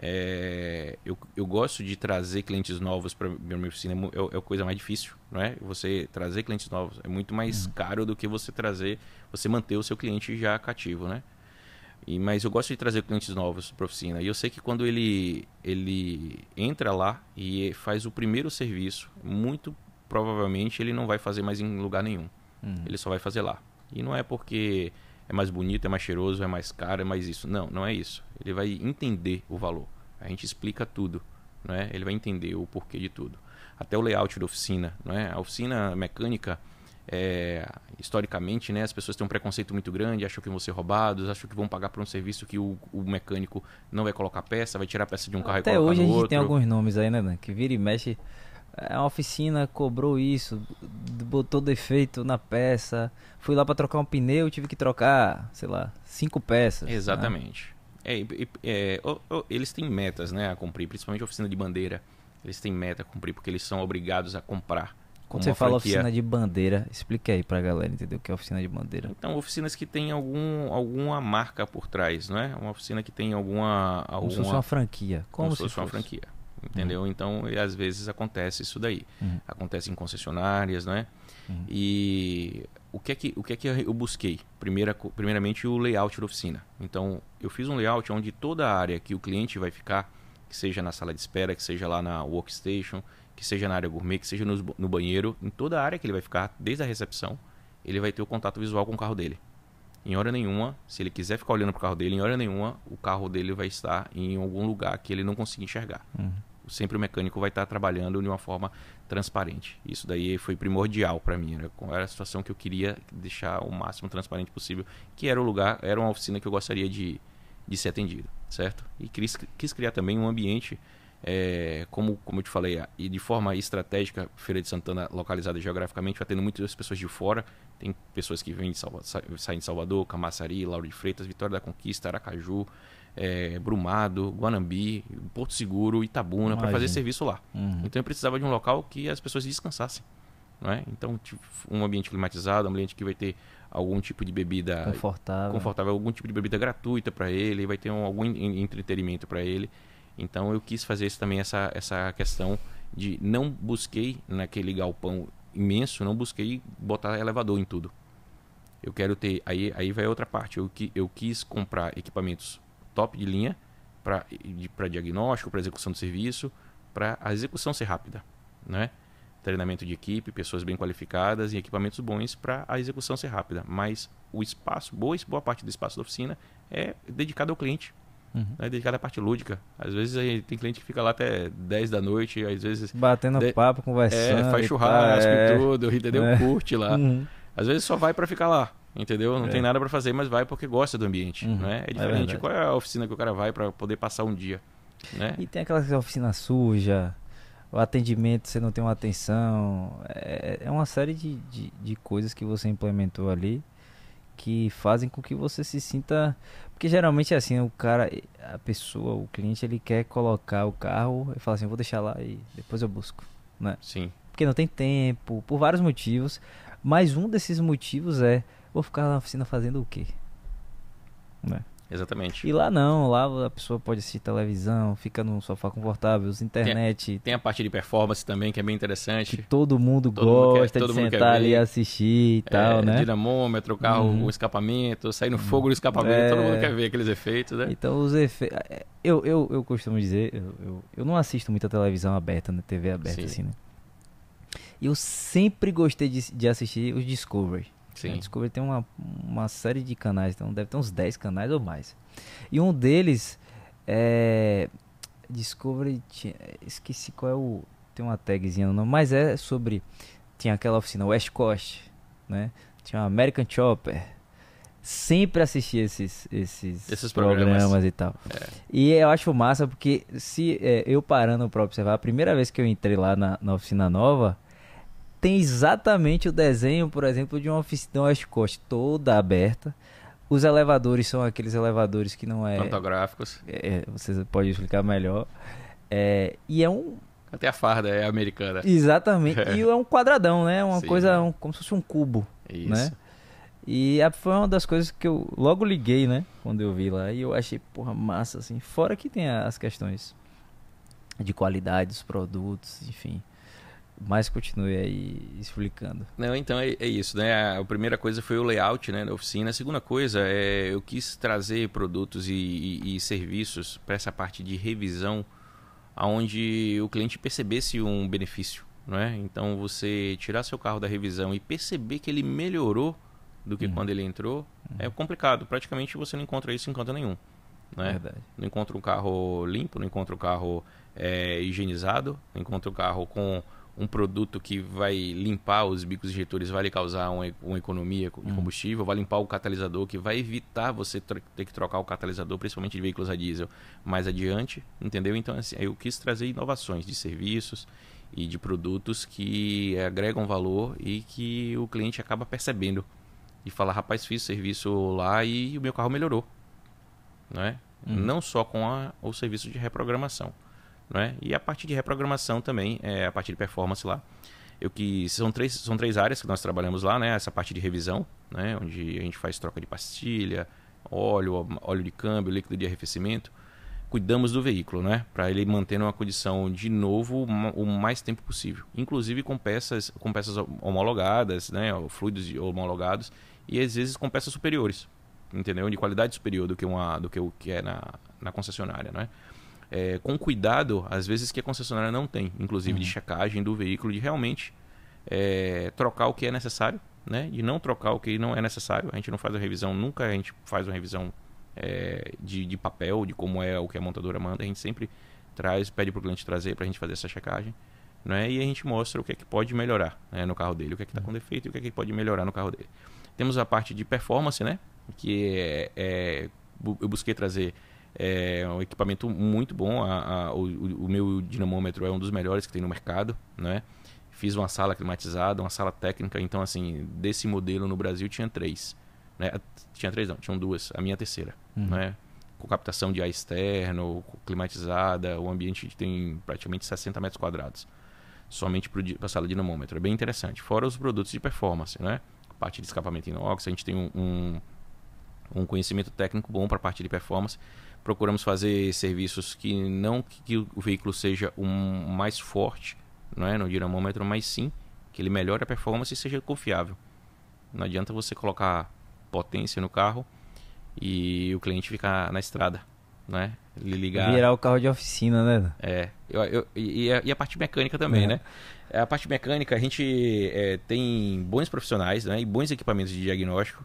É, eu, eu gosto de trazer clientes novos para minha oficina, é, é, é a coisa mais difícil, não é? Você trazer clientes novos é muito mais caro do que você trazer, você manter o seu cliente já cativo, né? E, mas eu gosto de trazer clientes novos para a oficina. E eu sei que quando ele, ele entra lá e faz o primeiro serviço, muito provavelmente ele não vai fazer mais em lugar nenhum. Uhum. Ele só vai fazer lá. E não é porque é mais bonito, é mais cheiroso, é mais caro, é mais isso. Não, não é isso. Ele vai entender o valor. A gente explica tudo. Não é? Ele vai entender o porquê de tudo. Até o layout da oficina. Não é? A oficina mecânica, é, historicamente, né, as pessoas têm um preconceito muito grande, acham que vão ser roubados, acham que vão pagar por um serviço que o, o mecânico não vai colocar peça, vai tirar a peça de um carro e Até colocar hoje a gente outro. tem alguns nomes aí, né, Dan? Que vira e mexe. É uma oficina, cobrou isso, botou defeito na peça. Fui lá pra trocar um pneu, tive que trocar, sei lá, cinco peças. né? Exatamente. É, e- é, o- o- eles têm metas né, a cumprir, principalmente a oficina de bandeira. Eles têm meta a cumprir porque eles são obrigados a comprar. Quando como você fala franquia. oficina de bandeira, explica aí pra galera entender o que é oficina de bandeira. Então, oficinas que têm algum, alguma marca por trás, não é? Uma oficina que tem alguma. Como alguma se fosse uma franquia. Como, como se se fosse uma fosse. franquia. Entendeu? Então, e às vezes acontece isso daí. Uhum. Acontece em concessionárias, né? Uhum. E o que é que, o que, é que eu busquei? Primeira, primeiramente, o layout da oficina. Então, eu fiz um layout onde toda a área que o cliente vai ficar, que seja na sala de espera, que seja lá na workstation, que seja na área gourmet, que seja no, no banheiro, em toda a área que ele vai ficar, desde a recepção, ele vai ter o contato visual com o carro dele. Em hora nenhuma, se ele quiser ficar olhando para o carro dele, em hora nenhuma, o carro dele vai estar em algum lugar que ele não consiga enxergar. Uhum. Sempre o mecânico vai estar trabalhando de uma forma transparente. Isso daí foi primordial para mim. Era, era a situação que eu queria deixar o máximo transparente possível, que era o lugar, era uma oficina que eu gostaria de, de ser atendido, certo? E quis, quis criar também um ambiente é, como, como eu te falei, e de forma estratégica, Feira de Santana localizada geograficamente, vai tendo muitas pessoas de fora. Tem pessoas que vêm de saem de Salvador, Camaçari, Lauro de Freitas, Vitória da Conquista, Aracaju, é, Brumado, Guanambi, Porto Seguro, Itabuna, para fazer serviço lá. Uhum. Então eu precisava de um local que as pessoas descansassem. É? Então, tipo, um ambiente climatizado, um ambiente que vai ter algum tipo de bebida confortável, confortável algum tipo de bebida gratuita para ele, vai ter um, algum entretenimento para ele. Então eu quis fazer isso também essa essa questão de não busquei naquele galpão imenso, não busquei botar elevador em tudo. Eu quero ter aí aí vai outra parte. Eu eu quis comprar equipamentos top de linha para diagnóstico, para execução do serviço, para a execução ser rápida, né? Treinamento de equipe, pessoas bem qualificadas e equipamentos bons para a execução ser rápida. Mas o espaço, boa, boa parte do espaço da oficina é dedicado ao cliente. Uhum. Né, dedicado à parte lúdica. Às vezes aí, tem cliente que fica lá até 10 da noite, às vezes. Batendo de... papo, conversando. É, faz churrasco e, é... e tudo, entendeu? É. Curte lá. Uhum. Às vezes só vai para ficar lá, entendeu? Não é. tem nada para fazer, mas vai porque gosta do ambiente. Uhum. Né? É, é diferente. Qual é a oficina que o cara vai para poder passar um dia? Né? E tem aquela oficina suja, o atendimento, você não tem uma atenção. É, é uma série de, de, de coisas que você implementou ali que fazem com que você se sinta porque geralmente é assim, o cara, a pessoa, o cliente, ele quer colocar o carro e fala assim, vou deixar lá e depois eu busco, né? Sim. Porque não tem tempo, por vários motivos. Mas um desses motivos é, vou ficar na oficina fazendo o quê? Né? Exatamente. E lá não, lá a pessoa pode assistir televisão, fica no sofá confortável, internet. Tem, tem, a parte de performance também, que é bem interessante. Que todo mundo todo gosta mundo quer, de sentar ali e assistir e tal, é, né? Dinamômetro, o carro, uhum. o escapamento, sair no fogo do escapamento, é... todo mundo quer ver aqueles efeitos, né? Então os efeitos. É, eu, eu, eu costumo dizer, eu, eu, eu, não assisto muita televisão aberta, né? TV aberta Sim. assim, né? E eu sempre gostei de, de assistir os Discovery. Sim. A Discovery tem uma, uma série de canais, então deve ter uns 10 canais ou mais. E um deles é. Discovery. Esqueci qual é o. Tem uma tagzinha no nome, mas é sobre. Tinha aquela oficina West Coast, né? Tinha o American Chopper. Sempre assisti esses, esses, esses programas. programas e tal. É. E eu acho massa porque se é, eu parando para observar, a primeira vez que eu entrei lá na, na oficina nova, tem exatamente o desenho, por exemplo, de uma oficina West Coast toda aberta. Os elevadores são aqueles elevadores que não é. Pantográficos. É, você pode explicar melhor. É, e é um. Até a farda é americana. Exatamente. É. (laughs) E é um quadradão, né? Uma Sim, coisa, um, como se fosse um cubo. Isso. Né? E a, foi uma das coisas que eu logo liguei, né? Quando eu vi lá. E eu achei, porra, massa, assim. Fora que tem as questões de qualidade dos produtos, enfim mas continue aí explicando. Não, então é, é, isso, né? A primeira coisa foi o layout né, da oficina. A segunda coisa é eu quis trazer produtos e, e, e serviços para essa parte de revisão, aonde o cliente percebesse um benefício, né? Então você tirar seu carro da revisão e perceber que ele melhorou do que uhum. quando ele entrou uhum. é complicado. Praticamente você não encontra isso em canto nenhum. Né? Verdade. Não encontra um carro limpo, não encontra um carro é, higienizado, não encontra um carro com um produto que vai limpar os bicos injetores, vai lhe causar uma, uma economia de hum. combustível, vai limpar o catalisador, que vai evitar você ter que trocar o catalisador, principalmente de veículos a diesel, mais adiante, entendeu? Então, assim, eu quis trazer inovações de serviços e de produtos que agregam valor e que o cliente acaba percebendo. E fala, rapaz, fiz serviço lá e o meu carro melhorou. Não é? Hum. Não só com a, o serviço de reprogramação. Né? E a parte de reprogramação também, é, a parte de performance lá. Eu que são três, são três áreas que nós trabalhamos lá, né? Essa parte de revisão, né? Onde a gente faz troca de pastilha, óleo, óleo de câmbio, líquido de arrefecimento. cuidamos do veículo, né? Para ele manter uma condição de novo o mais tempo possível. Inclusive com peças, com peças homologadas, né? Fluidos homologados e às vezes com peças superiores, entendeu? De qualidade superior do que uma, do que o que é na, na concessionária, né? É, com cuidado, às vezes que a concessionária não tem, inclusive uhum. de checagem do veículo, de realmente é, trocar o que é necessário, né? De não trocar o que não é necessário. A gente não faz a revisão, nunca a gente faz uma revisão é, de, de papel, de como é o que a montadora manda. A gente sempre traz, pede para o cliente trazer para a gente fazer essa checagem. Né? E a gente mostra o que é que pode melhorar né, no carro dele, o que é que está com defeito e o que é que pode melhorar no carro dele. Temos a parte de performance, né? Que é, é eu busquei trazer é um equipamento muito bom. A, a, o, o, meu dinamômetro é um dos melhores que tem no mercado, né? Fiz uma sala climatizada, uma sala técnica. Então, assim, desse modelo no Brasil tinha três. Né? Tinha três não, tinham duas. A minha terceira, uhum. né? Com captação de ar externo, climatizada. O ambiente tem praticamente 60 metros quadrados. Somente para a sala de dinamômetro. É bem interessante. Fora os produtos de performance, né? parte de escapamento inox, a gente tem um, um, um conhecimento técnico bom para a parte de performance. Procuramos fazer serviços que não que o veículo seja um mais forte não é, no dinamômetro, mas sim que ele melhore a performance e seja confiável. Não adianta você colocar potência no carro e o cliente ficar na estrada, né? Ele ligar... Virar o carro de oficina, né? É. Eu, eu, e, a, e, a, parte mecânica também, é. né? A parte mecânica, a gente é, tem bons profissionais né, e bons equipamentos de diagnóstico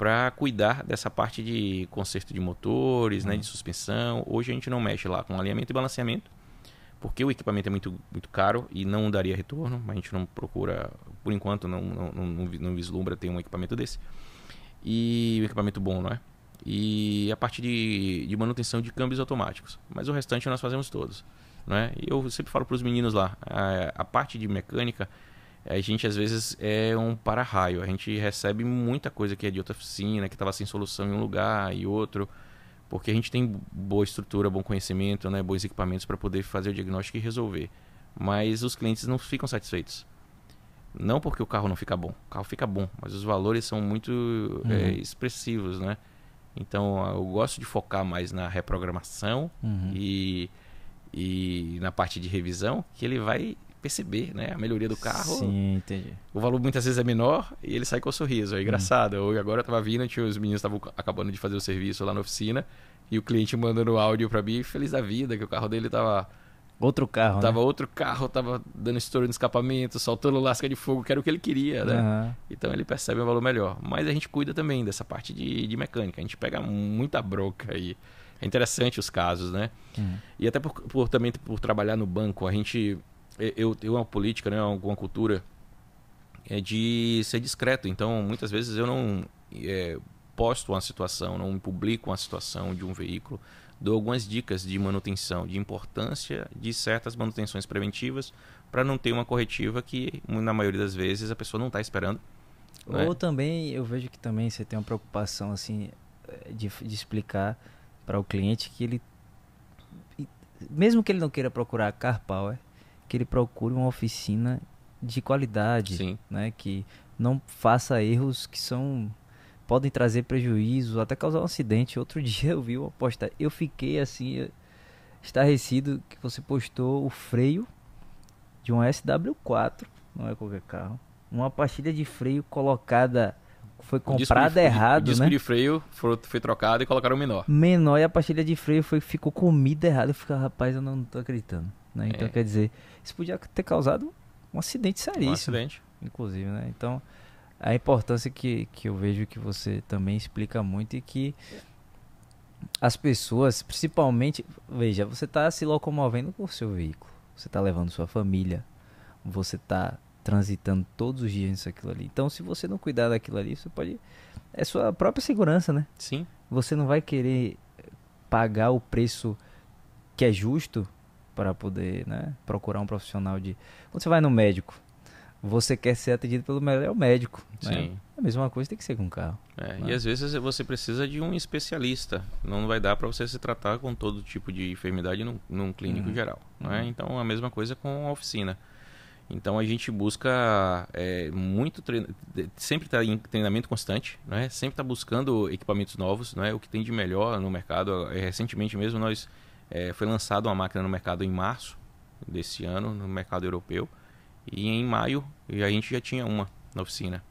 para cuidar dessa parte de conserto de motores, né, de suspensão. Hoje a gente não mexe lá com alinhamento e balanceamento, porque o equipamento é muito, muito caro e não daria retorno. A gente não procura, por enquanto, não, não, não, não vislumbra ter um equipamento desse. E um equipamento bom, não é? E a parte de, de manutenção de câmbios automáticos. Mas o restante nós fazemos todos. Né? Eu sempre falo para os meninos lá, a, a, parte de mecânica, a gente às vezes é um para-raio. A gente recebe muita coisa que é de outra oficina, que estava sem solução em um lugar e outro, porque a gente tem boa estrutura, bom conhecimento, né? bons equipamentos para poder fazer o diagnóstico e resolver. Mas os clientes não ficam satisfeitos. Não porque o carro não fica bom, o carro fica bom, mas os valores são muito uhum. é, expressivos, né? Então eu gosto de focar mais na reprogramação uhum. e e na parte de revisão que ele vai perceber né, a melhoria do carro. Sim, entendi. O valor muitas vezes é menor e ele sai com um sorriso. É engraçado. Hum. agora eu tava vindo, tinha, os meninos estavam acabando de fazer o serviço lá na oficina e o cliente mandando áudio para mim, feliz da vida, que o carro dele tava. Outro carro, Tava né? outro carro, tava dando estouro no escapamento, soltando lasca de fogo, que era o que ele queria, né? Uhum. Então ele percebe um valor melhor. Mas a gente cuida também dessa parte de, de mecânica. A gente pega muita broca aí. E é interessante os casos, né? Uhum. E até por, por, também por trabalhar no banco, a gente eu tenho uma política, né, alguma cultura é de ser discreto. Então, muitas vezes eu não é, posto uma situação, não publico uma situação de um veículo, dou algumas dicas de manutenção, de importância de certas manutenções preventivas para não ter uma corretiva que na maioria das vezes a pessoa não está esperando. Né? Ou também eu vejo que também você tem uma preocupação assim de, de explicar para o cliente que ele mesmo que ele não queira procurar car power, que ele procure uma oficina de qualidade, Sim. né, que não faça erros que são podem trazer prejuízo, até causar um acidente. Outro (laughs) dia eu vi uma postagem, eu fiquei assim estarrecido que você postou o freio de um SW4, não é qualquer carro, uma pastilha de freio colocada foi comprada errado, o disco né? de freio foi, foi trocado e colocaram menor. Menor e a pastilha de freio foi, ficou comida errada. Eu fico, rapaz, eu não tô acreditando. Né? Então, é. quer dizer, isso podia ter causado um acidente seríssimo. Um acidente. Inclusive, né? Então, a importância que, que eu vejo que você também explica muito e que as pessoas, principalmente, veja, você está se locomovendo com o seu veículo, você está levando sua família, você está transitando todos os dias nisso aquilo ali. Então, se você não cuidar daquilo ali, você pode é sua própria segurança, né? Sim. Você não vai querer pagar o preço que é justo para poder, né, procurar um profissional de quando você vai no médico, você quer ser atendido pelo melhor médico, né? Sim. Né? A mesma coisa tem que ser com o carro. É, né? E às vezes você precisa de um especialista. Não vai dar para você se tratar com todo tipo de enfermidade num, num clínico uhum. geral. Né? Então a mesma coisa com a oficina. Então a gente busca é, muito treino, sempre estar tá em treinamento constante, né? sempre estar tá buscando equipamentos novos, né? o que tem de melhor no mercado. É, recentemente mesmo nós é, foi lançada uma máquina no mercado em março desse ano, no mercado europeu, e em maio a gente já tinha uma na oficina.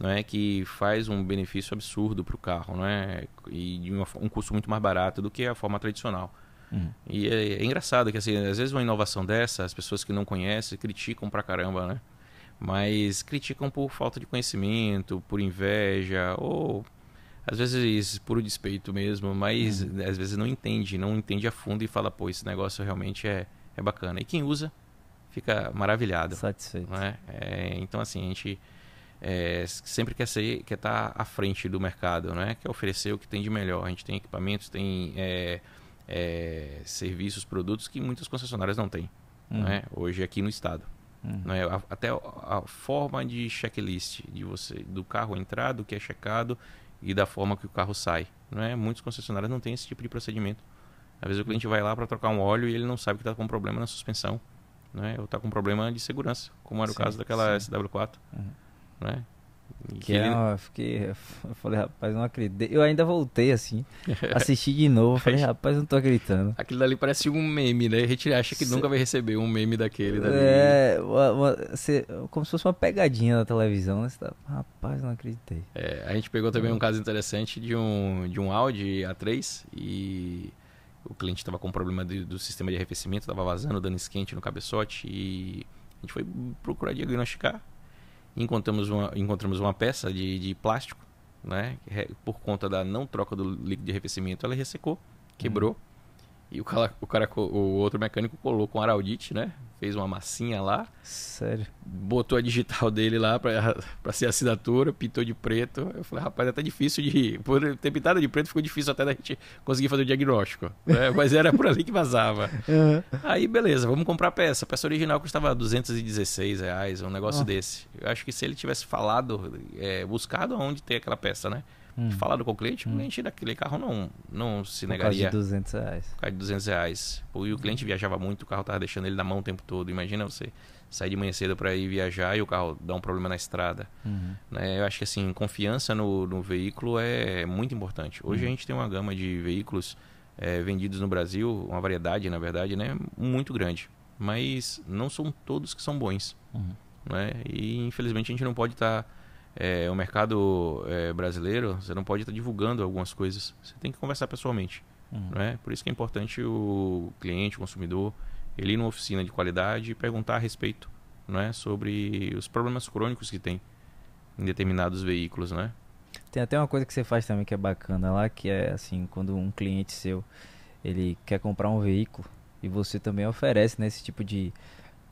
Não é que faz um benefício absurdo para o carro, não é? E de uma, um custo muito mais barato do que a forma tradicional. Uhum. E é, é, engraçado que assim, às vezes uma inovação dessa, as pessoas que não conhecem criticam pra caramba, né? Mas criticam por falta de conhecimento, por inveja, ou às vezes por despeito mesmo, mas uhum. às vezes não entende, não entende a fundo e fala, pô, esse negócio realmente é, é bacana. E quem usa fica maravilhado. Satisfeito. Né? É, então, assim, a gente é, sempre quer ser, quer estar tá à frente do mercado, né? Quer oferecer o que tem de melhor. A gente tem equipamentos, tem é, é, serviços, produtos que muitas concessionárias não têm, uhum. né? Hoje aqui no estado. Uhum. Né? Até a, forma de checklist de você do carro entrar, do que é checado e da forma que o carro sai. Né? Muitos concessionários não têm esse tipo de procedimento. Às vezes o cliente vai lá para trocar um óleo e ele não sabe que está com problema na suspensão, né? ou está com problema de segurança, como era sim, o caso daquela sim. SW4. Uhum. Né? Que, ele... é eu fiquei, eu falei, rapaz, não acredito. Eu ainda voltei assim, (laughs) assisti de novo, falei, rapaz, não tô acreditando. Aquilo dali parece um meme, né? A gente acha que Cê... nunca vai receber um meme daquele. Dali. É, uma, uma, como se fosse uma pegadinha na televisão, né? Tá, rapaz, não acreditei. É, a gente pegou também um caso interessante de um, de um Audi A3 e o cliente estava com um problema de, do sistema de arrefecimento, estava vazando, dando esquente no cabeçote e a gente foi procurar diagnosticar encontramos uma, encontramos uma peça de, de plástico, né? Por conta da não troca do líquido de arrefecimento, ela ressecou, quebrou. Uhum. E o cara, o cara, o outro mecânico colocou um araldite, né? Fez uma massinha lá. Sério? Botou a digital dele lá pra, (laughs) pra ser assinatura, pintou de preto. Eu falei, rapaz, é até difícil de. Por ter pintado de preto, ficou difícil até da gente conseguir fazer o diagnóstico. Né? (laughs) Mas era por ali que vazava. Uhum. Aí, beleza, vamos comprar a peça. A peça original custava 216 reais, um negócio oh. desse. Eu acho que se ele tivesse falado, é, buscado onde tem aquela peça, né? Hum. falado com o cliente, hum. o cliente daquele carro não, não se negaria. Por causa de 200 reais. Por causa de 200 reais. E o cliente viajava muito, o carro estava deixando ele na mão o tempo todo. Imagina você sair de manhã cedo para ir viajar e o carro dá um problema na estrada. Uhum. Né? Eu acho que assim, confiança no, no veículo é muito importante. Hoje uhum. a gente tem uma gama de veículos é, vendidos no Brasil, uma variedade, na verdade, né? muito grande. Mas não são todos que são bons. Uhum. Né? E infelizmente a gente não pode estar... Tá é, o mercado é, brasileiro, você não pode estar divulgando algumas coisas. Você tem que conversar pessoalmente. Uhum. Né? Por isso que é importante o cliente, o consumidor, ele ir numa oficina de qualidade e perguntar a respeito né? sobre os problemas crônicos que tem em determinados veículos. Né? Tem até uma coisa que você faz também que é bacana lá, que é assim, quando um cliente seu ele quer comprar um veículo e você também oferece né, esse tipo de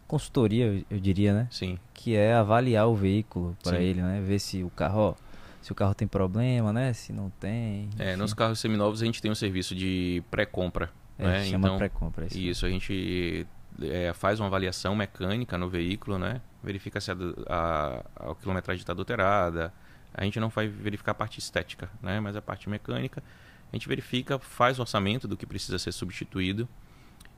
consultoria, eu diria, né? Sim. Que é avaliar o veículo para ele, né? Ver se o carro, ó, se o carro tem problema, né? Se não tem. É, enfim. nos carros seminovos a gente tem um serviço de pré-compra. É, né? chama então, pré-compra. Isso, isso a gente é, faz uma avaliação mecânica no veículo, né? Verifica se a, a, a quilometragem está adulterada. A gente não vai verificar a parte estética, né? Mas a parte mecânica. A gente verifica, faz o orçamento do que precisa ser substituído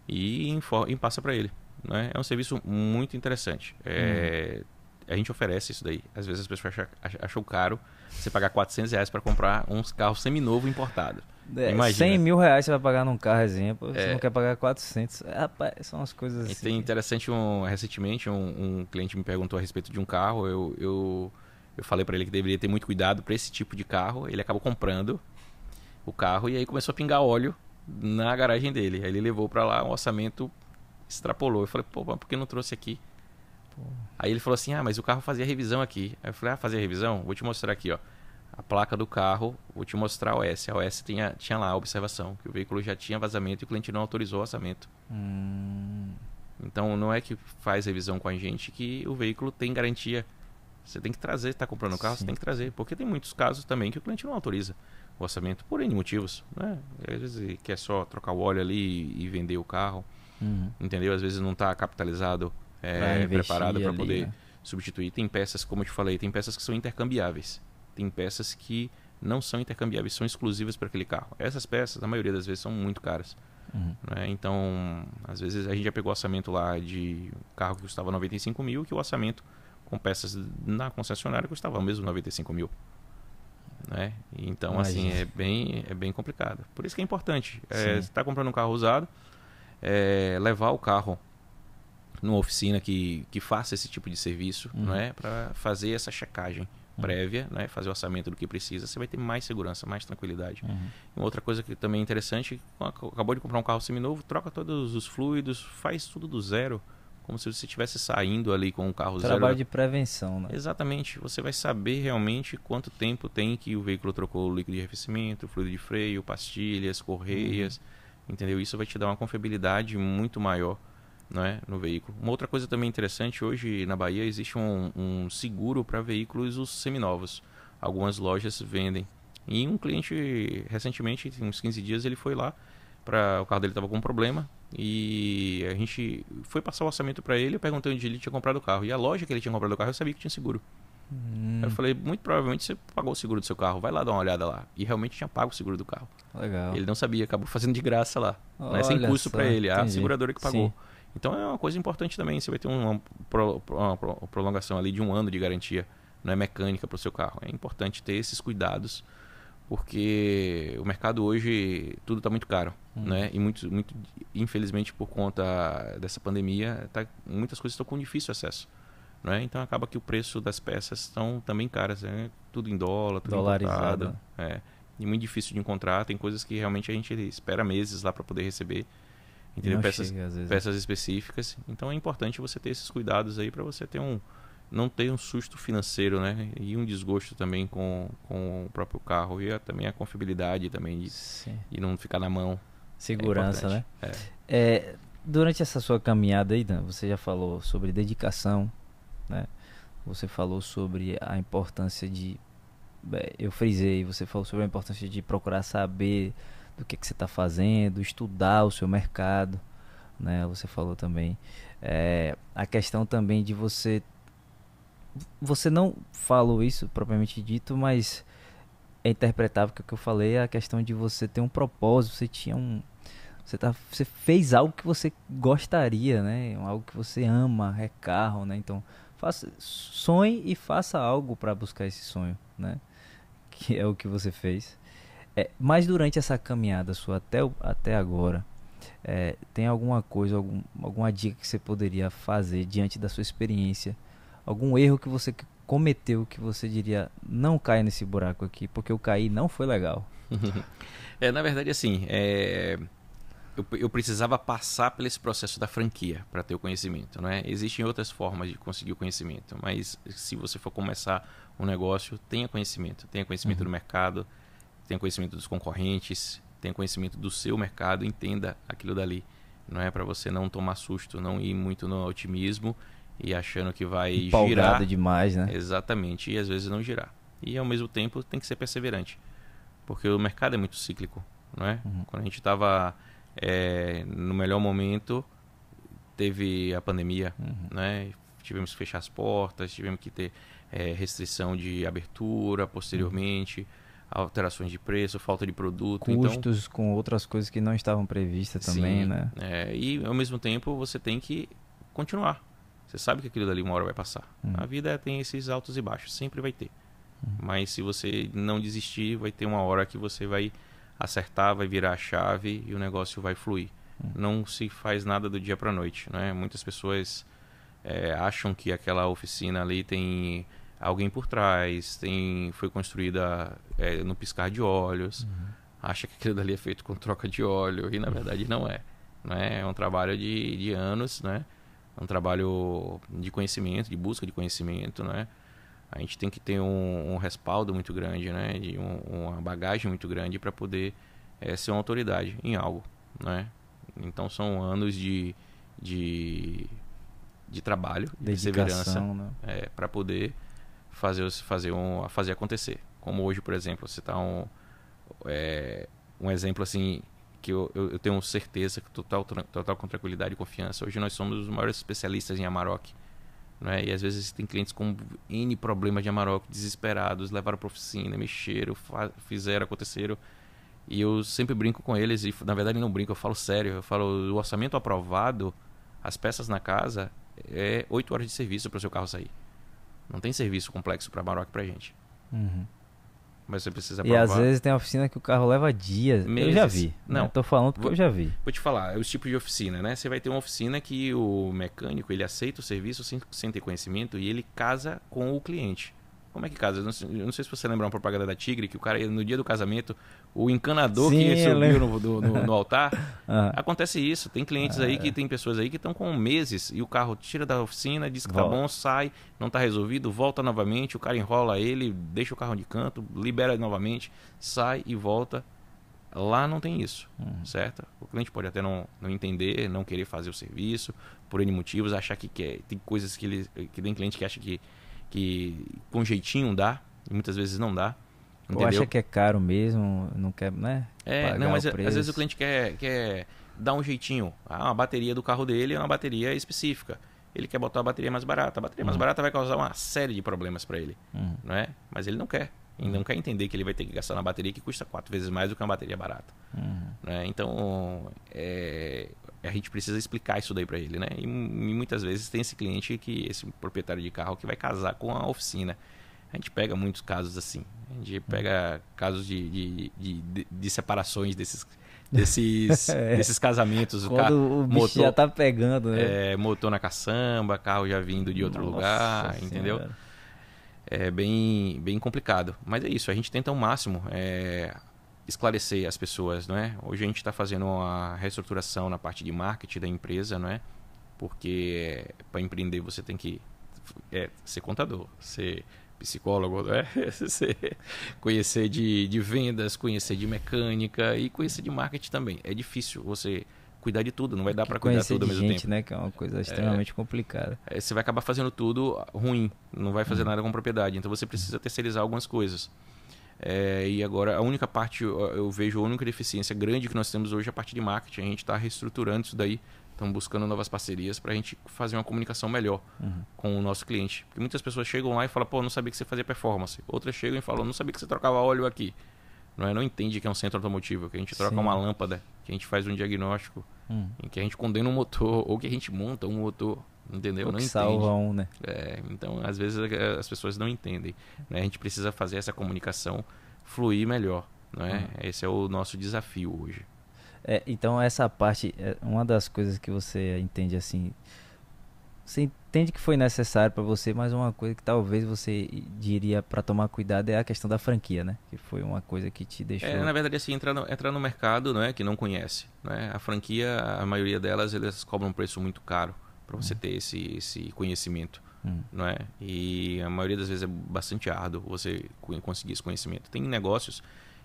e, e passa para ele. Né? É um serviço muito interessante. É, hum. A gente oferece isso daí. Às vezes as pessoas acham, acham caro você pagar 400 reais para comprar um carro seminovo importado. É, Imagina. 100 mil reais você vai pagar num carro, exemplo. Você é. não quer pagar 400. Rapaz, são as coisas assim. tem interessante, um, recentemente, um, um, cliente me perguntou a respeito de um carro. Eu, eu, eu falei para ele que deveria ter muito cuidado para esse tipo de carro. Ele acabou comprando o carro e aí começou a pingar óleo na garagem dele. Aí ele levou para lá um orçamento extrapolou. Eu falei, pô, mas por que não trouxe aqui? Pô. Aí ele falou assim: ah, mas o carro fazia revisão aqui. Aí eu falei: ah, fazia revisão? Vou te mostrar aqui, ó. A placa do carro, vou te mostrar a OS. A OS tinha, tinha lá a observação, que o veículo já tinha vazamento e o cliente não autorizou o orçamento. Hum. Então não é que faz revisão com a gente que o veículo tem garantia. Você tem que trazer, está comprando o carro, Sim. você tem que trazer. Porque tem muitos casos também que o cliente não autoriza o orçamento por N motivos. Né? Às vezes quer só trocar o óleo ali e vender o carro. Uhum. Entendeu? Às vezes não está capitalizado, é, preparado para poder né? substituir. Tem peças, como eu te falei, tem peças que são intercambiáveis. Tem peças que não são intercambiáveis, são exclusivas para aquele carro. Essas peças, na maioria das vezes, são muito caras. Uhum. Né? Então, às vezes a gente já pegou orçamento lá de carro que custava 95 mil, que o orçamento com peças na concessionária custava mesmo 95 mil. Né? Então, assim, Imagina. assim, é bem, é bem complicado. Por isso que é importante. É, você está comprando um carro usado, é, levar o carro numa oficina que, que faça esse tipo de serviço, uhum. né? para fazer essa checagem uhum. prévia, né? fazer o orçamento do que precisa, você vai ter mais segurança, mais tranquilidade. Uhum. outra coisa que também é interessante, acabou de comprar um carro seminovo, troca todos os fluidos, faz tudo do zero, como se você estivesse saindo ali com um carro Trabalho zero. Trabalho de prevenção, né? Exatamente. Você vai saber realmente quanto tempo tem que o veículo trocou o líquido de arrefecimento, fluido de freio, pastilhas, correias, uhum. Entendeu? Isso vai te dar uma confiabilidade muito maior né, no veículo. Uma outra coisa também interessante, hoje na Bahia existe um, um seguro para veículos os seminovos. Algumas lojas vendem. E um cliente, recentemente, uns 15 dias, ele foi lá, para o carro dele estava com um problema, e a gente foi passar o orçamento para ele, eu perguntei onde ele tinha comprado o carro. E a loja que ele tinha comprado o carro, eu sabia que tinha seguro. Hum. Eu falei, muito provavelmente você pagou o seguro do seu carro, vai lá dar uma olhada lá. E realmente tinha pago o seguro do carro. Legal. Ele não sabia, acabou fazendo de graça lá. Olha sem custo para ele, a seguradora que pagou. Sim. Então é uma coisa importante também. Você vai ter uma, uma, prolongação ali de um ano de garantia, não é mecânica para o seu carro. É importante ter esses cuidados, porque o mercado hoje tudo está muito caro, hum. né? E muito, muito, infelizmente por conta dessa pandemia, tá, muitas coisas estão com difícil acesso. Né? Então acaba que o preço das peças estão também caras, né? tudo em dólar, tudo Dolarizado. É, e muito difícil de encontrar. Tem coisas que realmente a gente espera meses lá para poder receber entendeu? Peças, chega, peças específicas. Então é importante você ter esses cuidados aí para você ter um não ter um susto financeiro, né? E um desgosto também com, com o próprio carro e a, também a confiabilidade também de, de não ficar na mão. Segurança, é né? É. É, durante essa sua caminhada aí, Dan, você já falou sobre dedicação, né? Você falou sobre a importância de eu frisei, você falou sobre a importância de procurar saber do que, que você está fazendo, estudar o seu mercado, né? Você falou também. É, a questão também de você. Você não falou isso propriamente dito, mas é interpretável que o que eu falei é a questão de você ter um propósito, você tinha um. Você, tá, você fez algo que você gostaria, né? Algo que você ama, é carro, né? Então, faça, sonhe e faça algo para buscar esse sonho, né? Que é o que você fez. É, mas durante essa caminhada sua até, até agora, é, tem alguma coisa, algum, alguma dica que você poderia fazer diante da sua experiência? Algum erro que você cometeu que você diria não caia nesse buraco aqui, porque eu caí não foi legal? (laughs) é, na verdade, assim, é, eu, eu, precisava passar por esse processo da franquia para ter o conhecimento. Né? Existem outras formas de conseguir o conhecimento, mas se você for começar um negócio, tenha conhecimento. Tenha conhecimento uhum. do mercado, tenha conhecimento dos concorrentes, tenha conhecimento do seu mercado, entenda aquilo dali. Não é para você não tomar susto, não ir muito no otimismo e achando que vai Empolgado girar demais, né? Exatamente, e às vezes não girar. E ao mesmo tempo tem que ser perseverante, porque o mercado é muito cíclico, não é? Uhum. Quando a gente estava é, no melhor momento, teve a pandemia, uhum. né? Tivemos que fechar as portas, tivemos que ter é, restrição de abertura posteriormente. Uhum alterações de preço, falta de produto. Então Custos então, com outras coisas que não estavam previstas também, sim, né? É, e ao mesmo tempo você tem que continuar. Você sabe que aquilo dali uma hora vai passar. Uhum. A vida tem esses altos e baixos, sempre vai ter. Uhum. Mas se você não desistir, vai ter uma hora que você vai acertar, vai virar a chave e o negócio vai fluir. Uhum. Não se faz nada do dia para noite, né? Muitas pessoas é, acham que aquela oficina ali tem alguém por trás, tem, foi construída é, no piscar de olhos, uhum. acha que aquilo dali é feito com troca de óleo e na verdade não é. Né? É um trabalho de, de anos, né? É um trabalho de conhecimento, de busca de conhecimento, né? A gente tem que ter um, um respaldo muito grande, né? De um, uma bagagem muito grande para poder é, ser uma autoridade em algo, né? Então são anos de, de, de trabalho, de perseverança, né? é, para poder fazer, fazer, um, fazer acontecer. Como hoje, por exemplo, você está um, é, um exemplo assim que eu, eu, tenho certeza que total, total com tranquilidade e confiança. Hoje nós somos os maiores especialistas em Amarok. Né? E às vezes tem clientes com N problemas de Amarok, desesperados, levaram para oficina, mexeram, fizeram, aconteceram. E eu sempre brinco com eles, e na verdade não brinco, eu falo sério. Eu falo, o orçamento aprovado, as peças na casa, é 8 horas de serviço para o seu carro sair. Não tem serviço complexo para Maroc para gente. Uhum. Mas você precisa E às vezes tem oficina que o carro leva dias. Meses. Eu já vi. Não. Né? Tô falando porque Vou- eu já vi. Vou te falar, é os tipos de oficina, né? Você vai ter uma oficina que o mecânico ele aceita o serviço sem, sem ter conhecimento e ele casa com o cliente. Como é que casa? Eu não, sei, eu não sei se você lembra uma propaganda da Tigre, que o cara, no dia do casamento, o encanador Sim, que subiu no, do- no- no altar, (laughs) Ah, acontece isso. Tem clientes aí é. que tem pessoas aí que estão com meses e o carro tira da oficina, diz que tá Volta. bom, sai, não tá resolvido, volta novamente, o cara enrola ele, deixa o carro de canto, libera novamente, sai e volta. Lá não tem isso, Uhum. certo? O cliente pode até não, não entender, não querer fazer o serviço, por N motivos, achar que quer. Tem coisas que ele. que tem cliente que acha que, que com jeitinho dá, e muitas vezes não dá. Ou Entendeu? acha que é caro mesmo, não quer, né? É, não, mas às vezes o cliente quer, quer dar um jeitinho. Ah, uma bateria do carro dele é uma bateria específica. Ele quer botar a bateria mais barata. A bateria mais Uhum. barata vai causar uma série de problemas para ele, Uhum. não é? Mas ele não quer. Ele não quer entender que ele vai ter que gastar na bateria que custa quatro vezes mais do que uma bateria barata. Uhum. né? Então, é, a gente precisa explicar isso daí para ele, né? E, e muitas vezes tem esse cliente que esse proprietário de carro que vai casar com a oficina. A gente pega muitos casos assim. A gente pega casos de, de, de, de- separações desses desses, (laughs) É. desses casamentos. O Quando carro, o bicho motor- já tá pegando, né? é, motor na caçamba, carro já vindo de outro Nossa lugar, entendeu? Senhora. é bem, bem complicado. Mas é isso, a gente tenta ao máximo é, esclarecer as pessoas, não é? Hoje a gente está fazendo uma reestruturação na parte de marketing da empresa, não é? Porque para empreender você tem que é, ser contador, ser psicólogo, não é? (laughs) Ser- conhecer de, de vendas, conhecer de mecânica e conhecer de marketing também. É difícil você cuidar de tudo, não vai dar para cuidar tudo ao mesmo gente, tempo. né? Que é uma coisa extremamente complicada. É, você vai acabar fazendo tudo ruim, não vai fazer nada com propriedade. Então você precisa terceirizar algumas coisas. É, e agora a única parte, eu, vejo a única deficiência grande que nós temos hoje é a parte de marketing. A gente está reestruturando isso daí, estamos buscando novas parcerias para a gente fazer uma comunicação melhor Uhum. com o nosso cliente. Porque muitas pessoas chegam lá e falam, pô, não sabia que você fazia performance. Outras chegam e falam, não sabia que você trocava óleo aqui. Não, é? não entende que é um centro automotivo, que a gente troca Sim. uma lâmpada, que a gente faz um diagnóstico, Hum. em que a gente condena um motor, (laughs) ou que a gente monta um motor. Entendeu? O não que entende. salva um, né? É, então, às vezes eh, as pessoas não entendem. né? A gente precisa fazer essa comunicação fluir melhor. Não é? Esse é o nosso desafio hoje. É, então essa parte é uma das coisas que você entende assim. Você entende que foi necessário para você, mas uma coisa que talvez você diria para tomar cuidado é a questão da franquia, né? Que foi uma coisa que te deixou. É, na verdade, assim, entrar no, entrar no mercado não é, que não conhece. Né? A franquia, a maioria delas, elas cobram um preço muito caro para você ter esse, esse conhecimento. Hum. Não é? E a maioria das vezes é bastante árduo você co- conseguir esse conhecimento. Tem negócios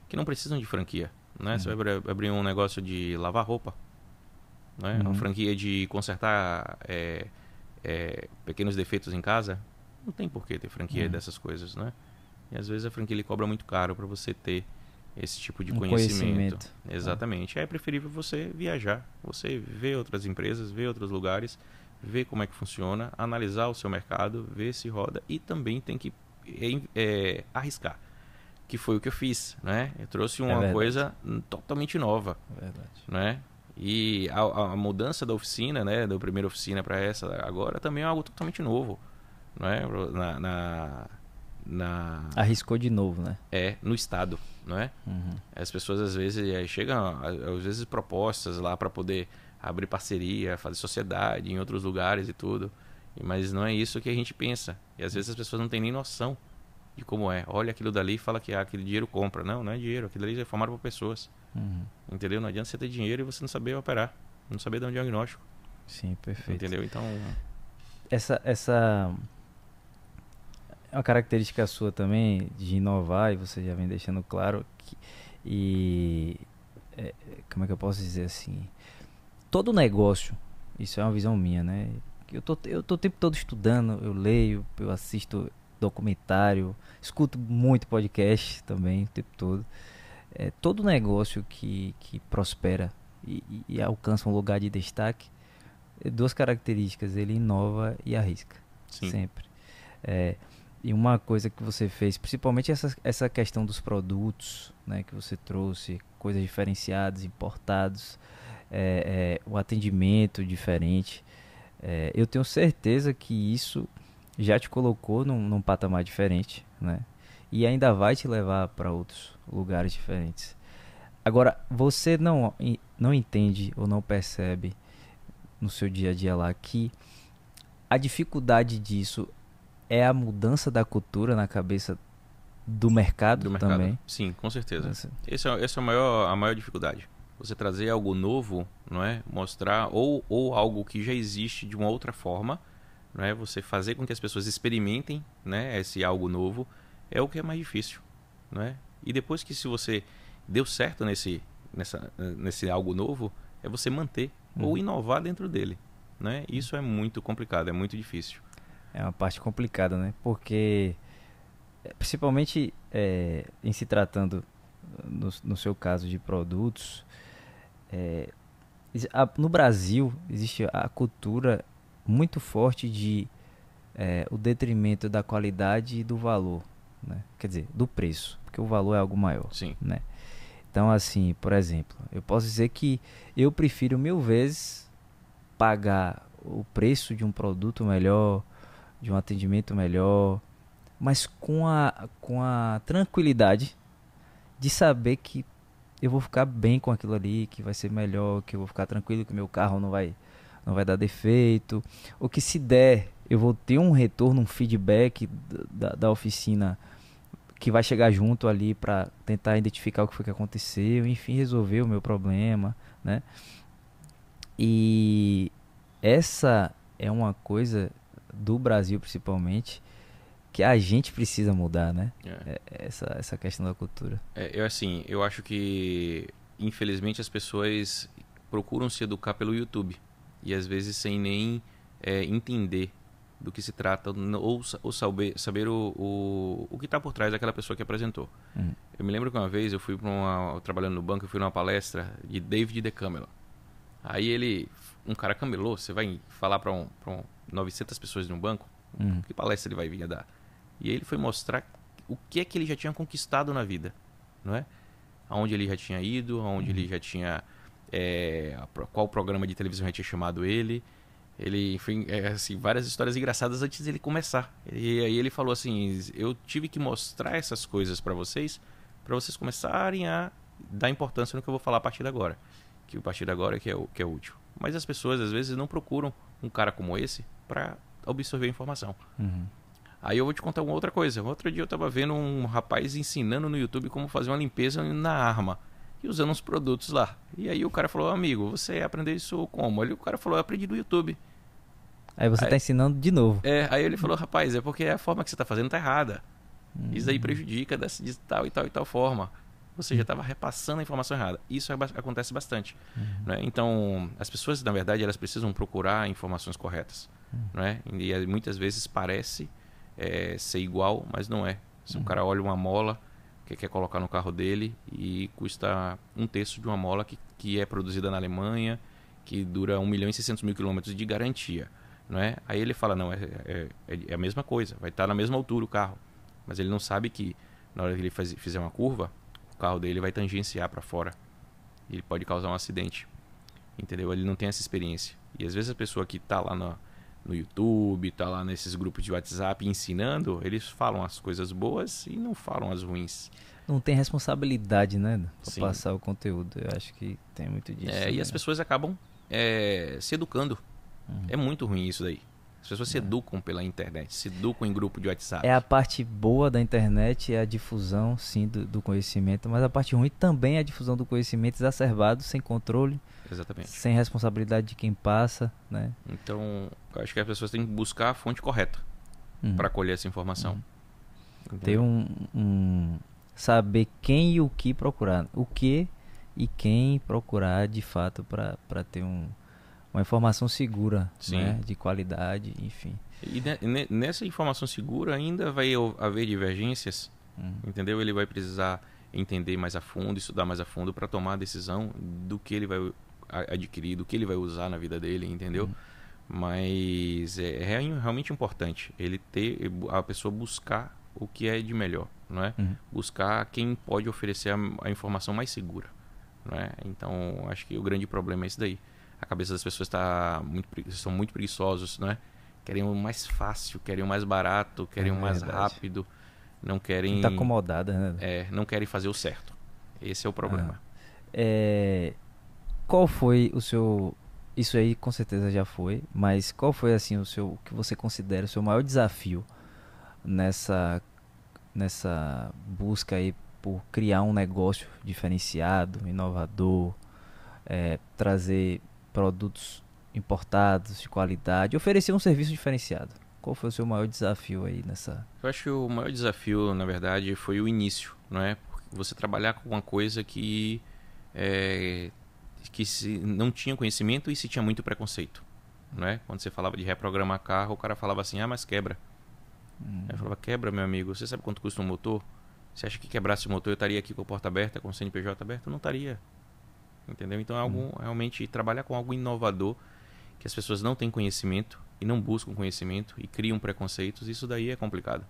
que não precisam de franquia. Né? Você vai abrir- um negócio de lavar roupa. Né? Uhum. Uma franquia de consertar é, é, pequenos defeitos em casa. Não tem por que ter franquia Uhum. dessas coisas. Né? E às vezes a franquia ele cobra muito caro para você ter esse tipo de Um conhecimento. conhecimento. Exatamente. É preferível você viajar, você ver outras empresas, ver outros lugares, ver como é que funciona, analisar o seu mercado, ver se roda e também tem que é, é, arriscar. Que foi o que eu fiz, né? Eu trouxe uma verdade. coisa totalmente nova, Verdade. né? E a, a mudança da oficina, né, da primeira oficina para essa agora também é algo totalmente novo, não é? Na, na, na Arriscou de novo, né? é no estado, não é? Uhum. As pessoas às vezes eh, chegam, às vezes propostas lá para poder abrir parceria, fazer sociedade em outros lugares e tudo. Mas não é isso que a gente pensa. E às vezes as pessoas não têm nem noção de como é. Olha aquilo dali e fala que ah, aquele dinheiro compra. Não, não é dinheiro. Aquilo ali é formado por pessoas. Uhum. Entendeu? Não adianta você ter dinheiro e você não saber operar. Não saber dar um diagnóstico. Sim, perfeito. Entendeu? Então, essa essa é uma característica sua também de inovar e você já vem deixando claro que e é, como é que eu posso dizer assim todo negócio isso é uma visão minha né? Eu tô eu tô o tempo todo estudando eu leio eu assisto documentário escuto muito podcast também o tempo todo. É, todo negócio que que prospera e, e- e alcança um lugar de destaque duas características ele inova e arrisca sim. sempre. É, e uma coisa que você fez, principalmente essa, essa questão dos produtos, né, que você trouxe, coisas diferenciadas, importados, é, é, o atendimento diferente. É, eu tenho certeza que isso já te colocou num, num patamar diferente, né? E ainda vai te levar para outros lugares diferentes. Agora, você não, não entende ou não percebe no seu dia a dia lá que a dificuldade disso é a mudança da cultura na cabeça do mercado, do mercado. também. Sim, com certeza. Essa, esse é, esse é a, maior, a maior dificuldade. Você trazer algo novo, não é? Mostrar ou, ou algo que já existe de uma outra forma, não é? Você fazer com que as pessoas experimentem, né? Esse algo novo é o que é mais difícil, não é? E depois que se você deu certo nesse nessa nesse algo novo, é você manter ou inovar dentro dele, né? Isso é muito complicado, é muito difícil. É uma parte complicada, né? Porque, é, principalmente é, em se tratando, no, no, seu caso, de produtos, é, a, no Brasil existe a cultura muito forte de é, o detrimento da qualidade e do valor, né? Quer dizer, do preço, porque o valor é algo maior, Sim. né? Então, assim, por exemplo, eu posso dizer que eu prefiro mil vezes pagar o preço de um produto melhor, de um atendimento melhor, mas com a, com a tranquilidade de saber que eu vou ficar bem com aquilo ali, que vai ser melhor, que eu vou ficar tranquilo que meu carro não vai não vai dar defeito, ou que se der, eu vou ter um retorno, um feedback da, da oficina que vai chegar junto ali para tentar identificar o que foi que aconteceu, enfim, resolver o meu problema, né? E essa é uma coisa do Brasil principalmente, que a gente precisa mudar, né? É. É, essa, essa questão da cultura. É, eu assim, eu acho que infelizmente as pessoas procuram se educar pelo YouTube e às vezes sem nem é, entender do que se trata ou, ou saber, saber o, o, o que está por trás daquela pessoa que apresentou. Hum. Eu me lembro que uma vez eu fui para uma trabalhando no banco, eu fui numa palestra de David DeCamelo. Aí ele, um cara camelô, você vai falar para um, um 900 pessoas num banco, uhum. que palestra ele vai vir a dar? E aí ele foi mostrar o que é que ele já tinha conquistado na vida, não é? Aonde ele já tinha ido, aonde uhum. ele já tinha é, qual programa de televisão já tinha chamado ele. Ele, enfim, é, assim, várias histórias engraçadas antes dele começar. E aí ele falou assim: "Eu tive que mostrar essas coisas para vocês, para vocês começarem a dar importância no que eu vou falar a partir de agora, que a partir de agora é que é o que é útil". Mas as pessoas às vezes não procuram um cara como esse para absorver a informação. Uhum. Aí eu vou te contar uma outra coisa. Outro dia eu estava vendo um rapaz ensinando no YouTube como fazer uma limpeza na arma e usando uns produtos lá. E aí o cara falou, amigo, você aprendeu isso como? Aí o cara falou, eu aprendi do YouTube. Aí você está ensinando de novo. É, aí ele falou, rapaz, é porque a forma que você está fazendo tá errada. Isso aí prejudica dessa, de tal e tal e tal forma. Você já estava repassando a informação errada. Isso é acontece bastante. Uhum. Né? Então, as pessoas, na verdade, elas precisam procurar informações corretas. Uhum. Né? E muitas vezes parece é, ser igual, mas não é. Se uhum. o cara olha uma mola que quer colocar no carro dele e custa um terço de uma mola que, que é produzida na Alemanha, que dura 1 milhão e 600 mil quilômetros de garantia. Não é? Aí ele fala, não, é, é, é, a mesma coisa, vai estar na mesma altura o carro. Mas ele não sabe que na hora que ele faz, fizer uma curva, carro dele vai tangenciar para fora. Ele pode causar um acidente. Entendeu? Ele não tem essa experiência. E às vezes a pessoa que está lá no, no YouTube, está lá nesses grupos de WhatsApp ensinando, eles falam as coisas boas e não falam as ruins. Não tem responsabilidade, né? Para passar o conteúdo. Eu acho que tem muito disso. É, né? E as pessoas acabam é, se educando. Uhum. É muito ruim isso daí. As pessoas se é. educam pela internet, se educam em grupo de WhatsApp. É a parte boa da internet, é a difusão, sim, do, do conhecimento, mas a parte ruim também é a difusão do conhecimento exacerbado, sem controle, Exatamente. sem responsabilidade de quem passa, né? Então, acho que as pessoas têm que buscar a fonte correta uhum. para colher essa informação. Uhum. Ter um, um, saber quem e o que procurar, o que e quem procurar de fato para ter um uma informação segura, né? de qualidade, enfim. E nessa informação segura ainda vai haver divergências, uhum. entendeu? Ele vai precisar entender mais a fundo, estudar mais a fundo para tomar a decisão do que ele vai adquirir, do que ele vai usar na vida dele, entendeu? Uhum. Mas é, é realmente importante ele ter a pessoa buscar o que é de melhor, não é? Uhum. Buscar quem pode oferecer a, a, informação mais segura, não é? Então acho que o grande problema é isso daí. A cabeça das pessoas está muito são muito preguiçosos, não é? Querem o mais fácil, querem o mais barato, querem é, o mais verdade. rápido, não querem. Está acomodada, né? É, não querem fazer o certo. Esse é o problema. Ah. É... Qual foi o seu isso aí com certeza já foi, mas qual foi assim o seu o que você considera o seu maior desafio nessa nessa busca aí por criar um negócio diferenciado, inovador, é, trazer produtos importados de qualidade, oferecer um serviço diferenciado. Qual foi o seu maior desafio aí nessa? Eu acho que o maior desafio, na verdade, foi o início, não é? Você trabalhar com uma coisa que é, que se não tinha conhecimento e se tinha muito preconceito. Não é? Quando você falava de reprogramar carro, o cara falava assim: ah, mas quebra. Hum. Eu falava: quebra, meu amigo. Você sabe quanto custa um motor? Você acha que quebrasse o motor eu estaria aqui com a porta aberta, com o CNPJ aberto? Eu não estaria. Entendeu? Então, é algo, hum. realmente, trabalhar com algo inovador, que as pessoas não têm conhecimento e não buscam conhecimento e criam preconceitos, isso daí é complicado.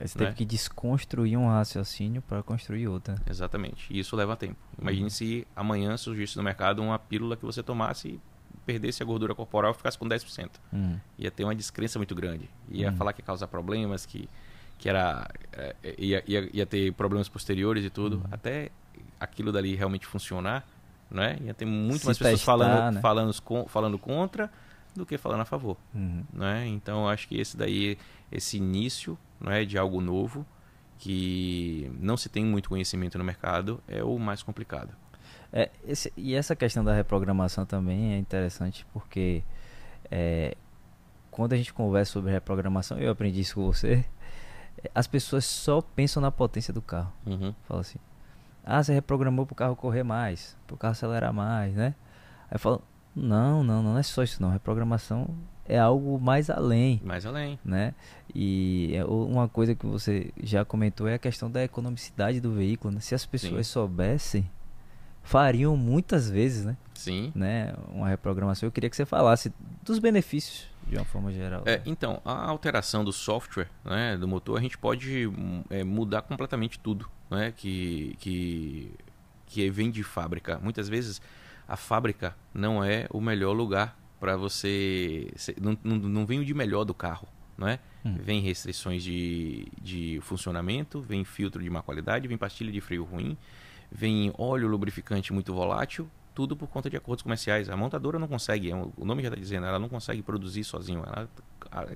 Você né? teve que desconstruir um raciocínio para construir outro. Exatamente. E isso leva tempo. Imagine uhum. se amanhã surgisse no mercado uma pílula que você tomasse e perdesse a gordura corporal e ficasse com 10%. Uhum. Ia ter uma descrença muito grande. Ia uhum. falar que ia causar problemas, que, que era, é, ia, ia, ia ter problemas posteriores e tudo. Uhum. Até aquilo dali realmente funcionar, né? Ia ter muito se mais pessoas testar, falando, né? falando, falando contra do que falando a favor. Uhum. Né? Então, acho que esse daí, esse início não é de algo novo que não se tem muito conhecimento no mercado é o mais complicado. É, esse, e essa questão da reprogramação também é interessante porque é, quando a gente conversa sobre reprogramação, eu aprendi isso com você, as pessoas só pensam na potência do carro. Uhum. Fala assim, ah, você reprogramou para o carro correr mais, para o carro acelerar mais, né? Aí fala, não, não, não é só isso não, reprogramação é algo mais além. Mais além. Né? E é uma coisa que você já comentou é a questão da economicidade do veículo. Né? Se as pessoas Sim. soubessem, fariam muitas vezes, né? Sim. Né? Uma reprogramação. Eu queria que você falasse dos benefícios de uma forma geral. É, então, a alteração do software né, do motor, a gente pode é, mudar completamente tudo né, que, que, que vem de fábrica. Muitas vezes a fábrica não é o melhor lugar para você. Não, não, não vem o de melhor do carro, não é? Hum. Vem restrições de, de funcionamento, vem filtro de má qualidade, vem pastilha de freio ruim, vem óleo lubrificante muito volátil, tudo por conta de acordos comerciais. A montadora não consegue, é o nome já está dizendo, ela não consegue produzir sozinho, ela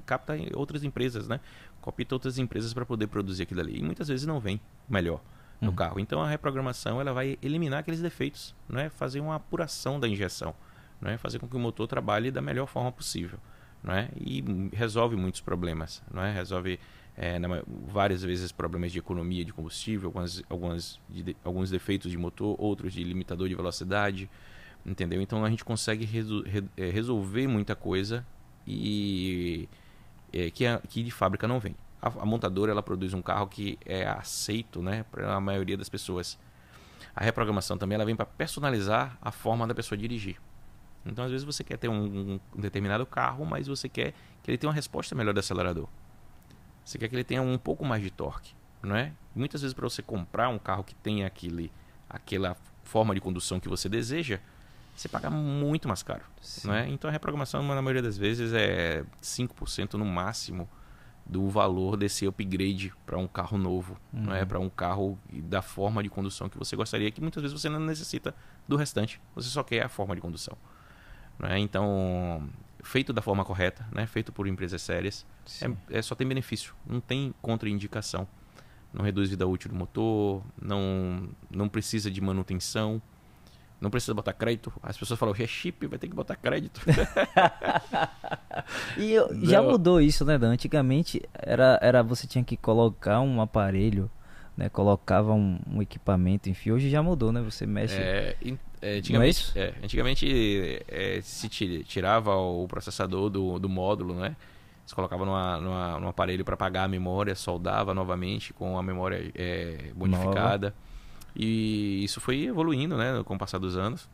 capta outras empresas, né? Copita outras empresas para poder produzir aquilo ali. E muitas vezes não vem melhor no hum. carro. Então a reprogramação ela vai eliminar aqueles defeitos, não é? Fazer uma apuração da injeção é? fazer com que o motor trabalhe da melhor forma possível. Não é? E resolve muitos problemas. Não é? Resolve é, na, várias vezes problemas de economia de combustível, algumas, algumas de, alguns defeitos de motor, outros de limitador de velocidade. Entendeu? Então a gente consegue re, é, resolver muita coisa e é, que, a, que de fábrica não vem. A, a, montadora ela produz um carro que é aceito né, para a maioria das pessoas. A reprogramação também ela vem para personalizar a forma da pessoa dirigir. Então, às vezes, você quer ter um, um, determinado carro, mas você quer que ele tenha uma resposta melhor do acelerador. Você quer que ele tenha um pouco mais de torque, não é? muitas vezes, para você comprar um carro que tenha aquele, aquela forma de condução que você deseja, você paga muito mais caro. Não é? Então, a reprogramação, na maioria das vezes, é 5% no máximo do valor desse upgrade para um carro novo, uhum. não é? Uhum. Para um carro da forma de condução que você gostaria, que muitas vezes você não necessita do restante, você só quer a forma de condução. Né? Então, feito da forma correta, né? feito por empresas sérias, é, é, só tem benefício, não tem contraindicação. Não reduz vida útil do motor, não, não precisa de manutenção, não precisa botar crédito. As pessoas falam, é chip, vai ter que botar crédito. (laughs) e já mudou isso, né, Dan? Antigamente era, era você tinha que colocar um aparelho, né? Colocava um, um equipamento, enfim. Hoje já mudou, né? Você mexe. É, é, antigamente, é, é antigamente é, se tirava o processador do, do módulo, né? Você colocava numa, numa, num aparelho para apagar a memória, soldava novamente com a memória é, modificada. Nova. E isso foi evoluindo, né, com o passar dos anos.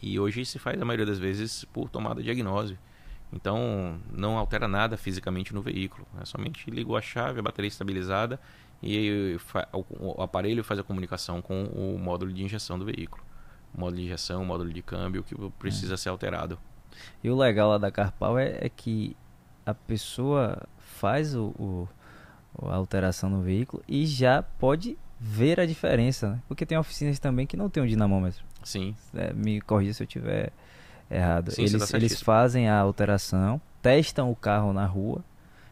E hoje se faz a maioria das vezes por tomada de diagnose. Então não altera nada fisicamente no veículo. É somente liga a chave, a bateria estabilizada e o aparelho faz a comunicação com o módulo de injeção do veículo. O módulo de injeção, o módulo de câmbio que precisa é. ser alterado. E o legal lá da Carpal é, é que a pessoa faz o, o, a alteração no veículo e já pode ver a diferença, né? Porque tem oficinas também que não tem um dinamômetro. Sim. É, me corrija se eu tiver errado. Sim, eles, tá eles fazem a alteração, testam o carro na rua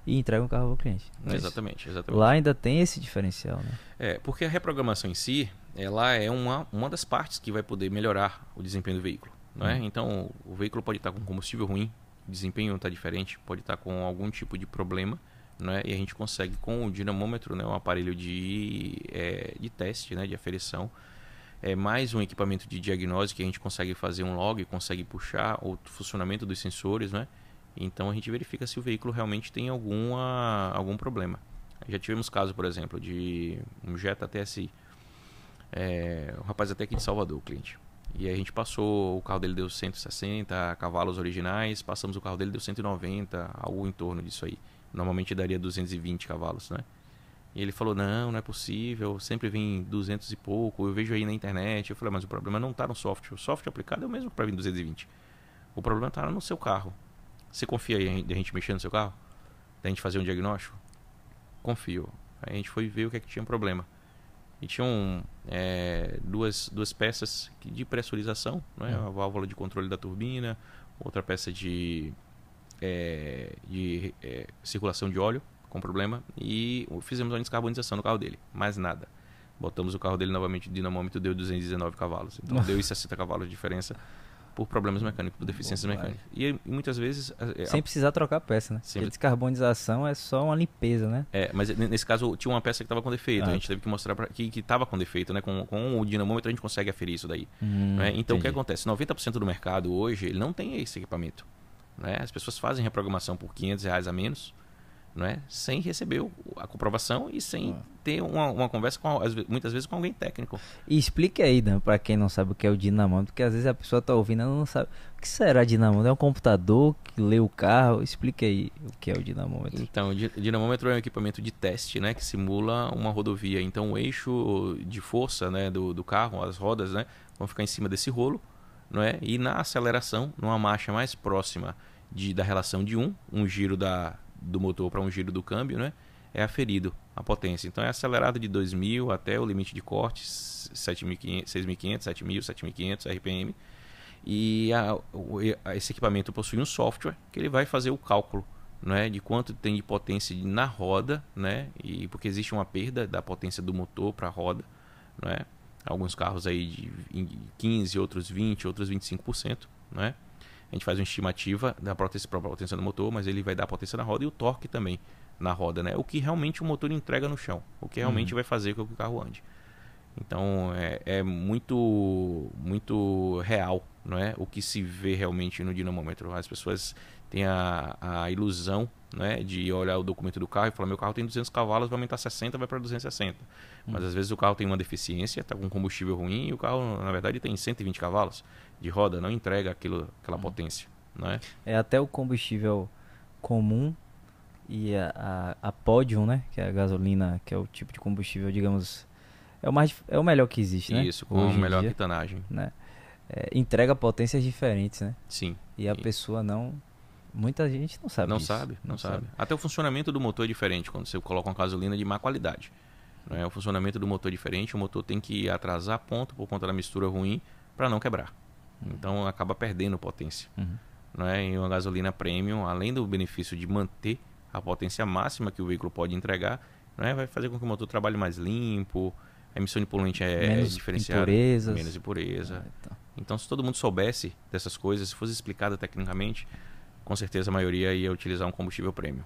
e entregam o carro ao cliente. É exatamente, exatamente. Lá ainda tem esse diferencial, né? É, porque a reprogramação em si, ela é uma, uma das partes que vai poder melhorar o desempenho do veículo. Não é? Hum. Então, o veículo pode estar com combustível ruim, desempenho está diferente, pode estar com algum tipo de problema, né? e a gente consegue com o dinamômetro, né? um aparelho de, é, de teste, né? de aferição, é mais um equipamento de diagnóstico que a gente consegue fazer um log, consegue puxar o funcionamento dos sensores, né? Então a gente verifica se o veículo realmente tem alguma, algum problema. Já tivemos caso, por exemplo, de um Jetta TSI. É, um rapaz até aqui de Salvador, o cliente. E aí a gente passou, o carro dele deu 160 cavalos originais, passamos o carro dele deu 190, algo em torno disso aí. Normalmente daria 220 cavalos, né? E ele falou: Não, não é possível, sempre vem 200 e pouco. Eu vejo aí na internet. Eu falei: Mas o problema não está no software. O software aplicado é o mesmo para vir 220. O problema está no seu carro. Você confia aí de a gente mexer no seu carro? Da gente fazer um diagnóstico? Confio. Aí a gente foi ver o que é que tinha problema. E tinham é, duas, duas peças de pressurização, né? Uhum. a válvula de controle da turbina, outra peça de, é, de é, circulação de óleo com problema e fizemos uma descarbonização no carro dele, mais nada. Botamos o carro dele novamente, o dinamômetro deu 219 cavalos, então deu 60 cavalos de diferença por problemas mecânicos, por deficiências Bom, mecânicas. E, e, muitas vezes. Sem a... precisar trocar peça, né? Sempre... A descarbonização é só uma limpeza, né? É, mas nesse caso tinha uma peça que estava com defeito. Ah. A gente teve que mostrar pra... que estava com defeito, né? Com, com o dinamômetro a gente consegue aferir isso daí. Hum, né? Então entendi. o que acontece? 90% do mercado hoje ele não tem esse equipamento. Né? As pessoas fazem reprogramação por 500 reais a menos não é? sem receber a comprovação e sem ah. ter uma, uma conversa com, muitas vezes com alguém técnico. E explique aí, Dan, para quem não sabe o que é o dinamômetro, porque às vezes a pessoa está ouvindo e não sabe. O que será dinamômetro? É um computador que lê o carro? Explique aí o que é o dinamômetro. Então, o dinamômetro é um equipamento de teste, né, que simula uma rodovia. Então, o eixo de força, né, do, do carro, as rodas, né, vão ficar em cima desse rolo, não é? E na aceleração, numa marcha mais próxima de, da relação de um, um giro da do motor para um giro do câmbio, né, é aferido a potência. Então é acelerado de 2000 até o limite de corte 6.500, 7.000, 7.500 RPM. E a, a, esse equipamento possui um software que ele vai fazer o cálculo né, de quanto tem de potência na roda, né, e porque existe uma perda da potência do motor para a roda, né, alguns carros aí de 15, outros 20, outros 25%, né, a gente faz uma estimativa da potência, potência do motor, mas ele vai dar a potência na roda e o torque também na roda, né? O que realmente o motor entrega no chão, o que realmente uhum. vai fazer com que o carro ande. Então é, é, muito muito real, não é? O que se vê realmente no dinamômetro. As pessoas têm a, a ilusão, né, de olhar o documento do carro e falar meu carro tem 200 cavalos, vai aumentar 60, vai para 260. Mas uhum. às vezes o carro tem uma deficiência, está com combustível ruim e o carro na verdade tem 120 cavalos de roda não entrega aquilo, aquela uhum. potência, não é? É até o combustível comum e a, a, a Podium, né, que é a gasolina, que é o tipo de combustível, digamos, é o mais é o melhor que existe, né? Isso, com a melhor quitanagem, né? É, entrega potências diferentes, né? Sim. E a e... pessoa não Muita gente não sabe Não sabe, não, não sabe. sabe. Até o funcionamento do motor é diferente quando você coloca uma gasolina de má qualidade. Não é? O funcionamento do motor é diferente, o motor tem que atrasar ponto por conta da mistura ruim para não quebrar. Então acaba perdendo potência. Uhum. Não é? E uma gasolina premium, além do benefício de manter a potência máxima que o veículo pode entregar, não é? vai fazer com que o motor trabalhe mais limpo, a emissão de poluente é menos diferenciada, impurezas. menos impureza. Ah, então. então, se todo mundo soubesse dessas coisas, se fosse explicada tecnicamente, com certeza a maioria ia utilizar um combustível premium.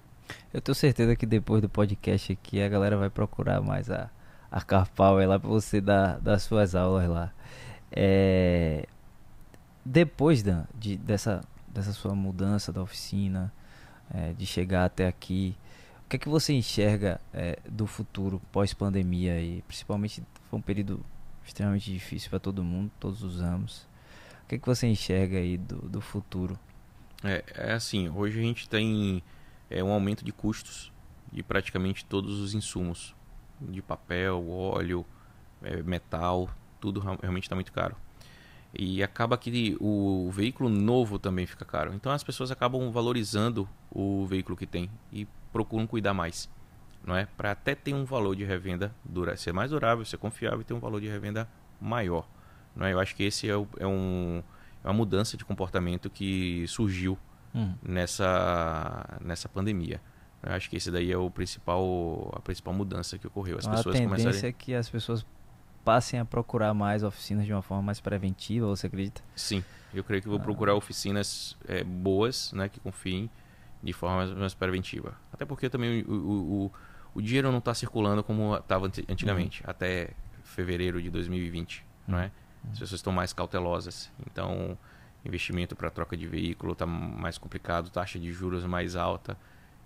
Eu tenho certeza que depois do podcast aqui a galera vai procurar mais a, a Car Power lá para você dar, dar suas aulas lá. É, depois de, dessa, dessa sua mudança da oficina, é, de chegar até aqui, o que é que você enxerga é, do futuro pós-pandemia e principalmente foi um período extremamente difícil para todo mundo, todos os anos. O que é que você enxerga aí do, do futuro É, é assim, hoje a gente tem é, um aumento de custos de praticamente todos os insumos, de papel, óleo, é, metal, tudo realmente está muito caro. E acaba que o veículo novo também fica caro. Então as pessoas acabam valorizando o veículo que tem e procuram cuidar mais, não é? Para até ter um valor de revenda dura, ser mais durável, ser confiável e ter um valor de revenda maior, não é? Eu acho que esse é, o, é um é uma mudança de comportamento que surgiu hum. nessa nessa pandemia. Eu acho que esse daí é o principal a principal mudança que ocorreu. As então, pessoas a tendência começarem... é que as pessoas passem a procurar mais oficinas de uma forma mais preventiva, você acredita? Sim, eu creio que vou ah. procurar oficinas é, boas, né, que confiem de forma mais, preventiva. Até porque também o, o, o, o dinheiro não está circulando como estava antigamente, uhum. até fevereiro de 2020, uhum. não é? Uhum. As pessoas estão mais cautelosas. Então, investimento para troca de veículo está mais complicado, taxa de juros mais alta.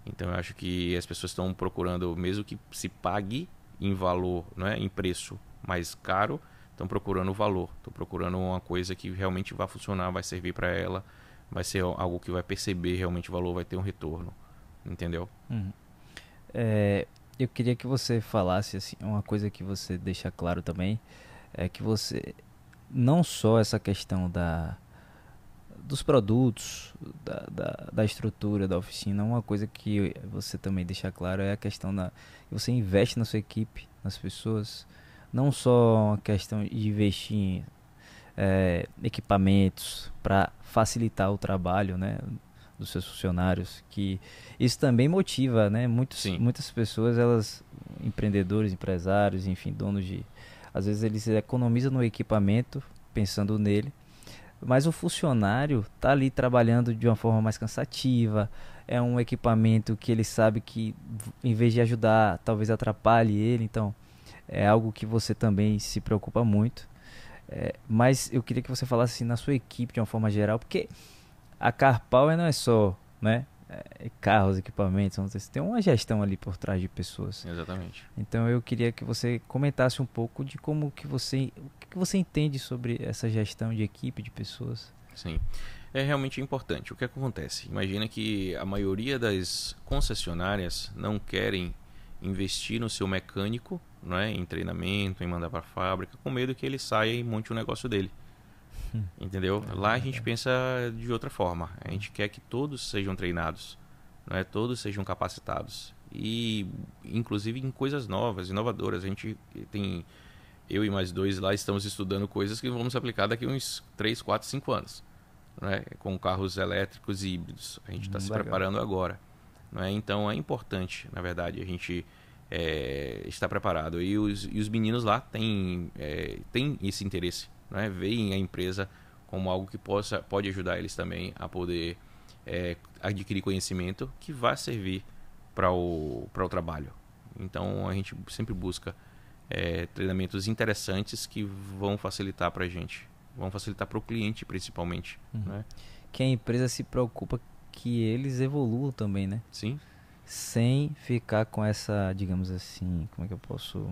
Então, eu acho que as pessoas estão procurando, mesmo que se pague em valor, não é, em preço mais caro, estão procurando valor, estão procurando uma coisa que realmente vai funcionar, vai servir para ela, vai ser algo que vai perceber realmente o valor, vai ter um retorno, entendeu? Uhum. É, eu queria que você falasse assim, uma coisa que você deixa claro também é que você não só essa questão da dos produtos, da, da, da, estrutura da oficina, uma coisa que você também deixa claro é a questão da você investe na sua equipe, nas pessoas, não só uma questão de investir em é, equipamentos para facilitar o trabalho né, dos seus funcionários, que isso também motiva, né? Muitos, muitas pessoas, elas, empreendedores, empresários, enfim, donos de... Às vezes eles economizam no equipamento, pensando nele, mas o funcionário está ali trabalhando de uma forma mais cansativa, é um equipamento que ele sabe que em vez de ajudar, talvez atrapalhe ele, então é algo que você também se preocupa muito. É, mas eu queria que você falasse assim, na sua equipe de uma forma geral, porque a Car Power não é só né, é, carros, equipamentos, tem uma gestão ali por trás de pessoas. Exatamente. Então eu queria que você comentasse um pouco de como que você, o que você entende sobre essa gestão de equipe, de pessoas. Sim. É realmente importante. O que acontece? Imagina que a maioria das concessionárias não querem investir no seu mecânico, não é, em treinamento, em mandar para a fábrica, com medo que ele saia e monte o um negócio dele. Hum. (laughs) Entendeu? É Lá a gente pensa de outra forma. A gente quer que todos sejam treinados, não é? Todos sejam capacitados e inclusive em coisas novas, inovadoras. A gente tem eu e mais dois lá estamos estudando coisas que vamos aplicar daqui uns 3, 4, 5 anos, é? Com carros elétricos e híbridos. A gente está hum, se legal. preparando agora. Não é? Então é importante, na verdade, a gente é, estar preparado. E os, e os meninos lá têm, é, têm esse interesse, não é? veem a empresa como algo que possa, pode ajudar eles também a poder é, adquirir conhecimento que vai servir para o, o trabalho. Então a gente sempre busca é, treinamentos interessantes que vão facilitar para a gente, vão facilitar para o cliente principalmente. Uhum. Né? Que a empresa se preocupa que eles evoluam também, né? Sim. Sem ficar com essa, digamos assim, como é que eu posso.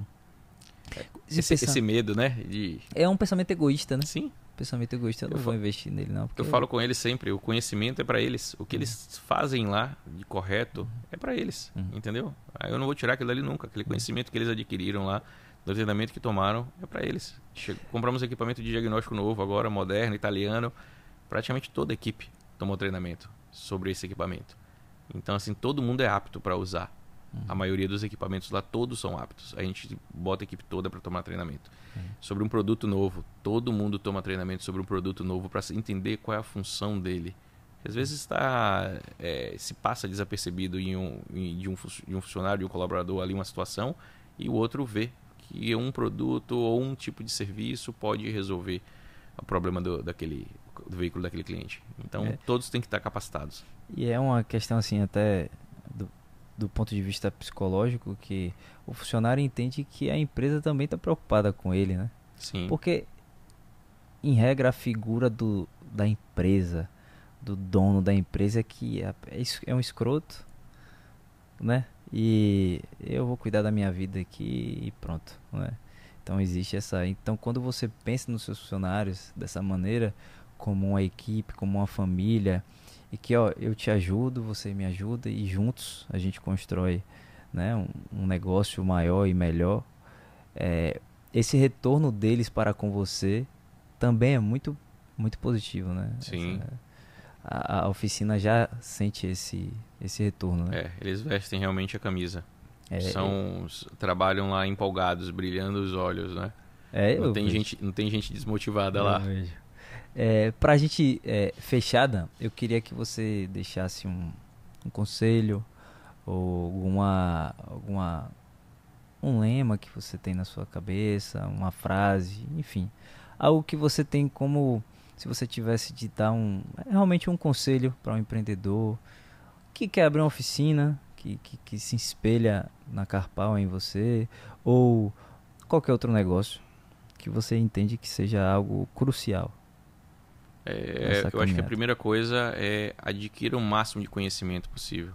Esse, esse medo, né? De... É um pensamento egoísta, né? Sim. Pensamento egoísta, eu, eu não vou investir nele, não. Eu falo com eles sempre: o conhecimento é para eles. O que uhum. eles fazem lá de correto uhum. é para eles, uhum. entendeu? Aí eu não vou tirar aquilo ali nunca. Aquele uhum. conhecimento que eles adquiriram lá, do treinamento que tomaram, é para eles. Chegou, compramos equipamento de diagnóstico novo agora, moderno, italiano. Praticamente toda a equipe tomou treinamento sobre esse equipamento. Então, assim, todo mundo é apto para usar. Uhum. A maioria dos equipamentos lá, todos são aptos. A gente bota a equipe toda para tomar treinamento. Uhum. Sobre um produto novo, todo mundo toma treinamento sobre um produto novo para entender qual é a função dele. Às vezes está é, se passa desapercebido em um, em, de, um, de um funcionário, de um colaborador ali uma situação e o outro vê que um produto ou um tipo de serviço pode resolver o problema do, daquele, do veículo daquele cliente. Então, é. todos têm que estar capacitados. E é uma questão, assim, até do, do ponto de vista psicológico, que o funcionário entende que a empresa também está preocupada com ele, né? Sim. Porque, em regra, a figura do, da empresa, do dono da empresa, é que é, é um escroto, né? E eu vou cuidar da minha vida aqui e pronto, né? Então existe essa. Então quando você pensa nos seus funcionários dessa maneira, como uma equipe, como uma família, e que ó, eu te ajudo, você me ajuda e juntos a gente constrói né, um, um negócio maior e melhor. É, esse retorno deles para com você também é muito muito positivo, né? Sim. Essa, a, a, oficina já sente esse esse retorno, né? É, eles vestem realmente a camisa. É, São trabalham lá empolgados, brilhando os olhos, né? É, não tem vejo. gente não tem gente desmotivada eu lá. Vejo. É, pra gente é, fechada, eu queria que você deixasse um, um conselho ou alguma, alguma um lema que você tem na sua cabeça, uma frase, enfim, algo que você tem como se você tivesse de dar um realmente um conselho para um empreendedor que quer abrir uma oficina, que, que, que se espelha na Carpal em você ou qualquer outro negócio que você entende que seja algo crucial é, eu acho que a primeira coisa é adquirir o máximo de conhecimento possível.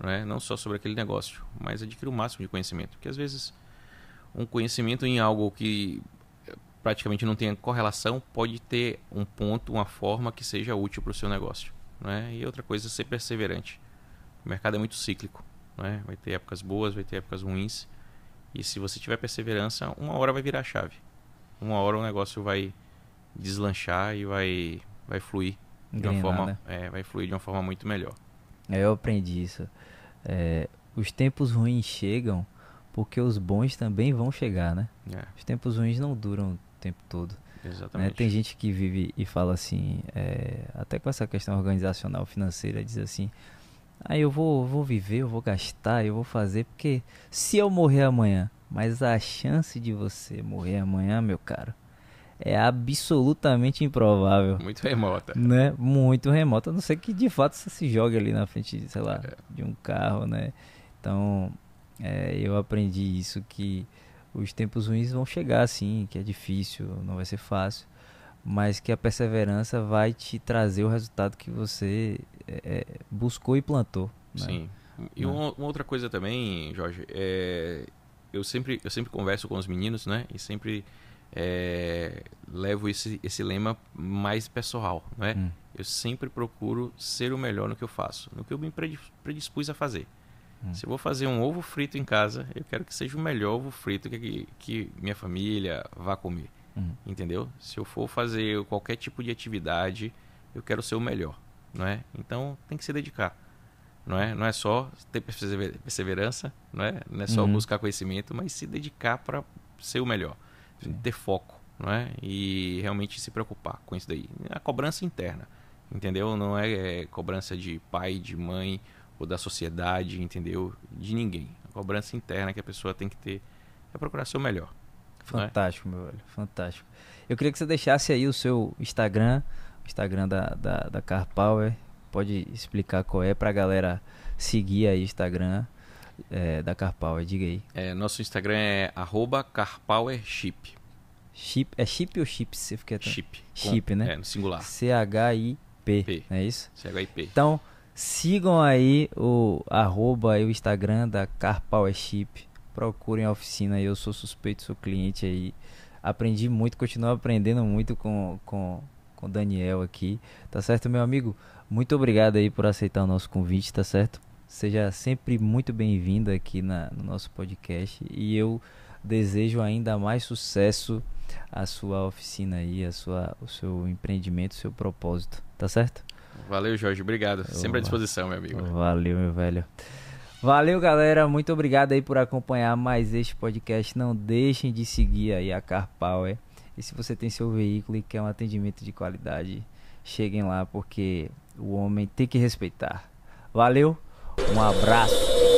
Não, é? não só sobre aquele negócio, mas adquirir o máximo de conhecimento. Porque às vezes um conhecimento em algo que praticamente não tem correlação pode ter um ponto, uma forma que seja útil para o seu negócio. Não é? E outra coisa é ser perseverante. O mercado é muito cíclico. Não é? Vai ter épocas boas, vai ter épocas ruins. E se você tiver perseverança, uma hora vai virar a chave. Uma hora o negócio vai deslanchar e vai, vai fluir de uma forma, né? é, vai fluir de uma forma muito melhor. É, eu aprendi isso. É, os tempos ruins chegam porque os bons também vão chegar, né? É. Os tempos ruins não duram o tempo todo. Né? Exatamente. Né? Tem gente que vive e fala assim, é, até com essa questão organizacional financeira, diz assim: aí ah, eu vou, vou viver, eu vou gastar, eu vou fazer, porque se eu morrer amanhã, mas a chance de você morrer amanhã, meu caro, é absolutamente improvável. Muito remota. Né? Muito remota, a não ser que de fato você se jogue ali na frente, sei lá, é. de um carro, né? Então, é, eu aprendi isso que os tempos ruins vão chegar sim, que é difícil, não vai ser fácil, mas que a perseverança vai te trazer o resultado que você é, é buscou e plantou. Né? Sim. E né? uma, uma, outra coisa também, Jorge, é, eu sempre eu sempre converso com os meninos, né? E sempre é, levo esse, esse lema mais pessoal, não é? Hum. Eu sempre procuro ser o melhor no que eu faço, no que eu me predispus a fazer. Hum. Se eu vou fazer um ovo frito em casa, eu quero que seja o melhor ovo frito que, que minha família vá comer. Hum. Entendeu? Se eu for fazer qualquer tipo de atividade, eu quero ser o melhor, não é? Então tem que se dedicar. Não é, não é só ter perseverança, não é, não é só uhum. buscar conhecimento, mas se dedicar para ser o melhor. Ter foco, não é? E realmente se preocupar com isso daí. A cobrança interna, entendeu? Não é, é cobrança de pai, de mãe ou da sociedade, entendeu? De ninguém. A cobrança interna que a pessoa tem que ter é procurar ser o melhor. É? Fantástico, é? meu velho, fantástico. Eu queria que você deixasse aí o seu Instagram, o Instagram da, da, da Car Power. Pode explicar qual é pra galera seguir aí o Instagram é, da Carpower? Diga aí. É, nosso Instagram é carpowership. Chip, é chip ou chips? Você fica chip. Chip, né? É, no singular. C-H-I-P, é isso? C-H-I-P. Então, sigam aí o arroba e o Instagram da Carpowership. Procurem a oficina, eu sou suspeito, sou cliente aí. Aprendi muito, continuo aprendendo muito com, com, com o Daniel aqui. Tá certo, meu amigo? Muito obrigado aí por aceitar o nosso convite, tá certo? Seja sempre muito bem-vindo aqui na, no nosso podcast e eu desejo ainda mais sucesso à sua oficina aí, a sua, o seu empreendimento, o seu propósito, tá certo? Valeu, Jorge, obrigado. Sempre à disposição, meu amigo. Valeu, meu velho. Valeu, galera. Muito obrigado aí por acompanhar mais este podcast. Não deixem de seguir aí a Car Power. E se você tem seu veículo e quer um atendimento de qualidade, cheguem lá porque o homem tem que respeitar. Valeu. Um abraço.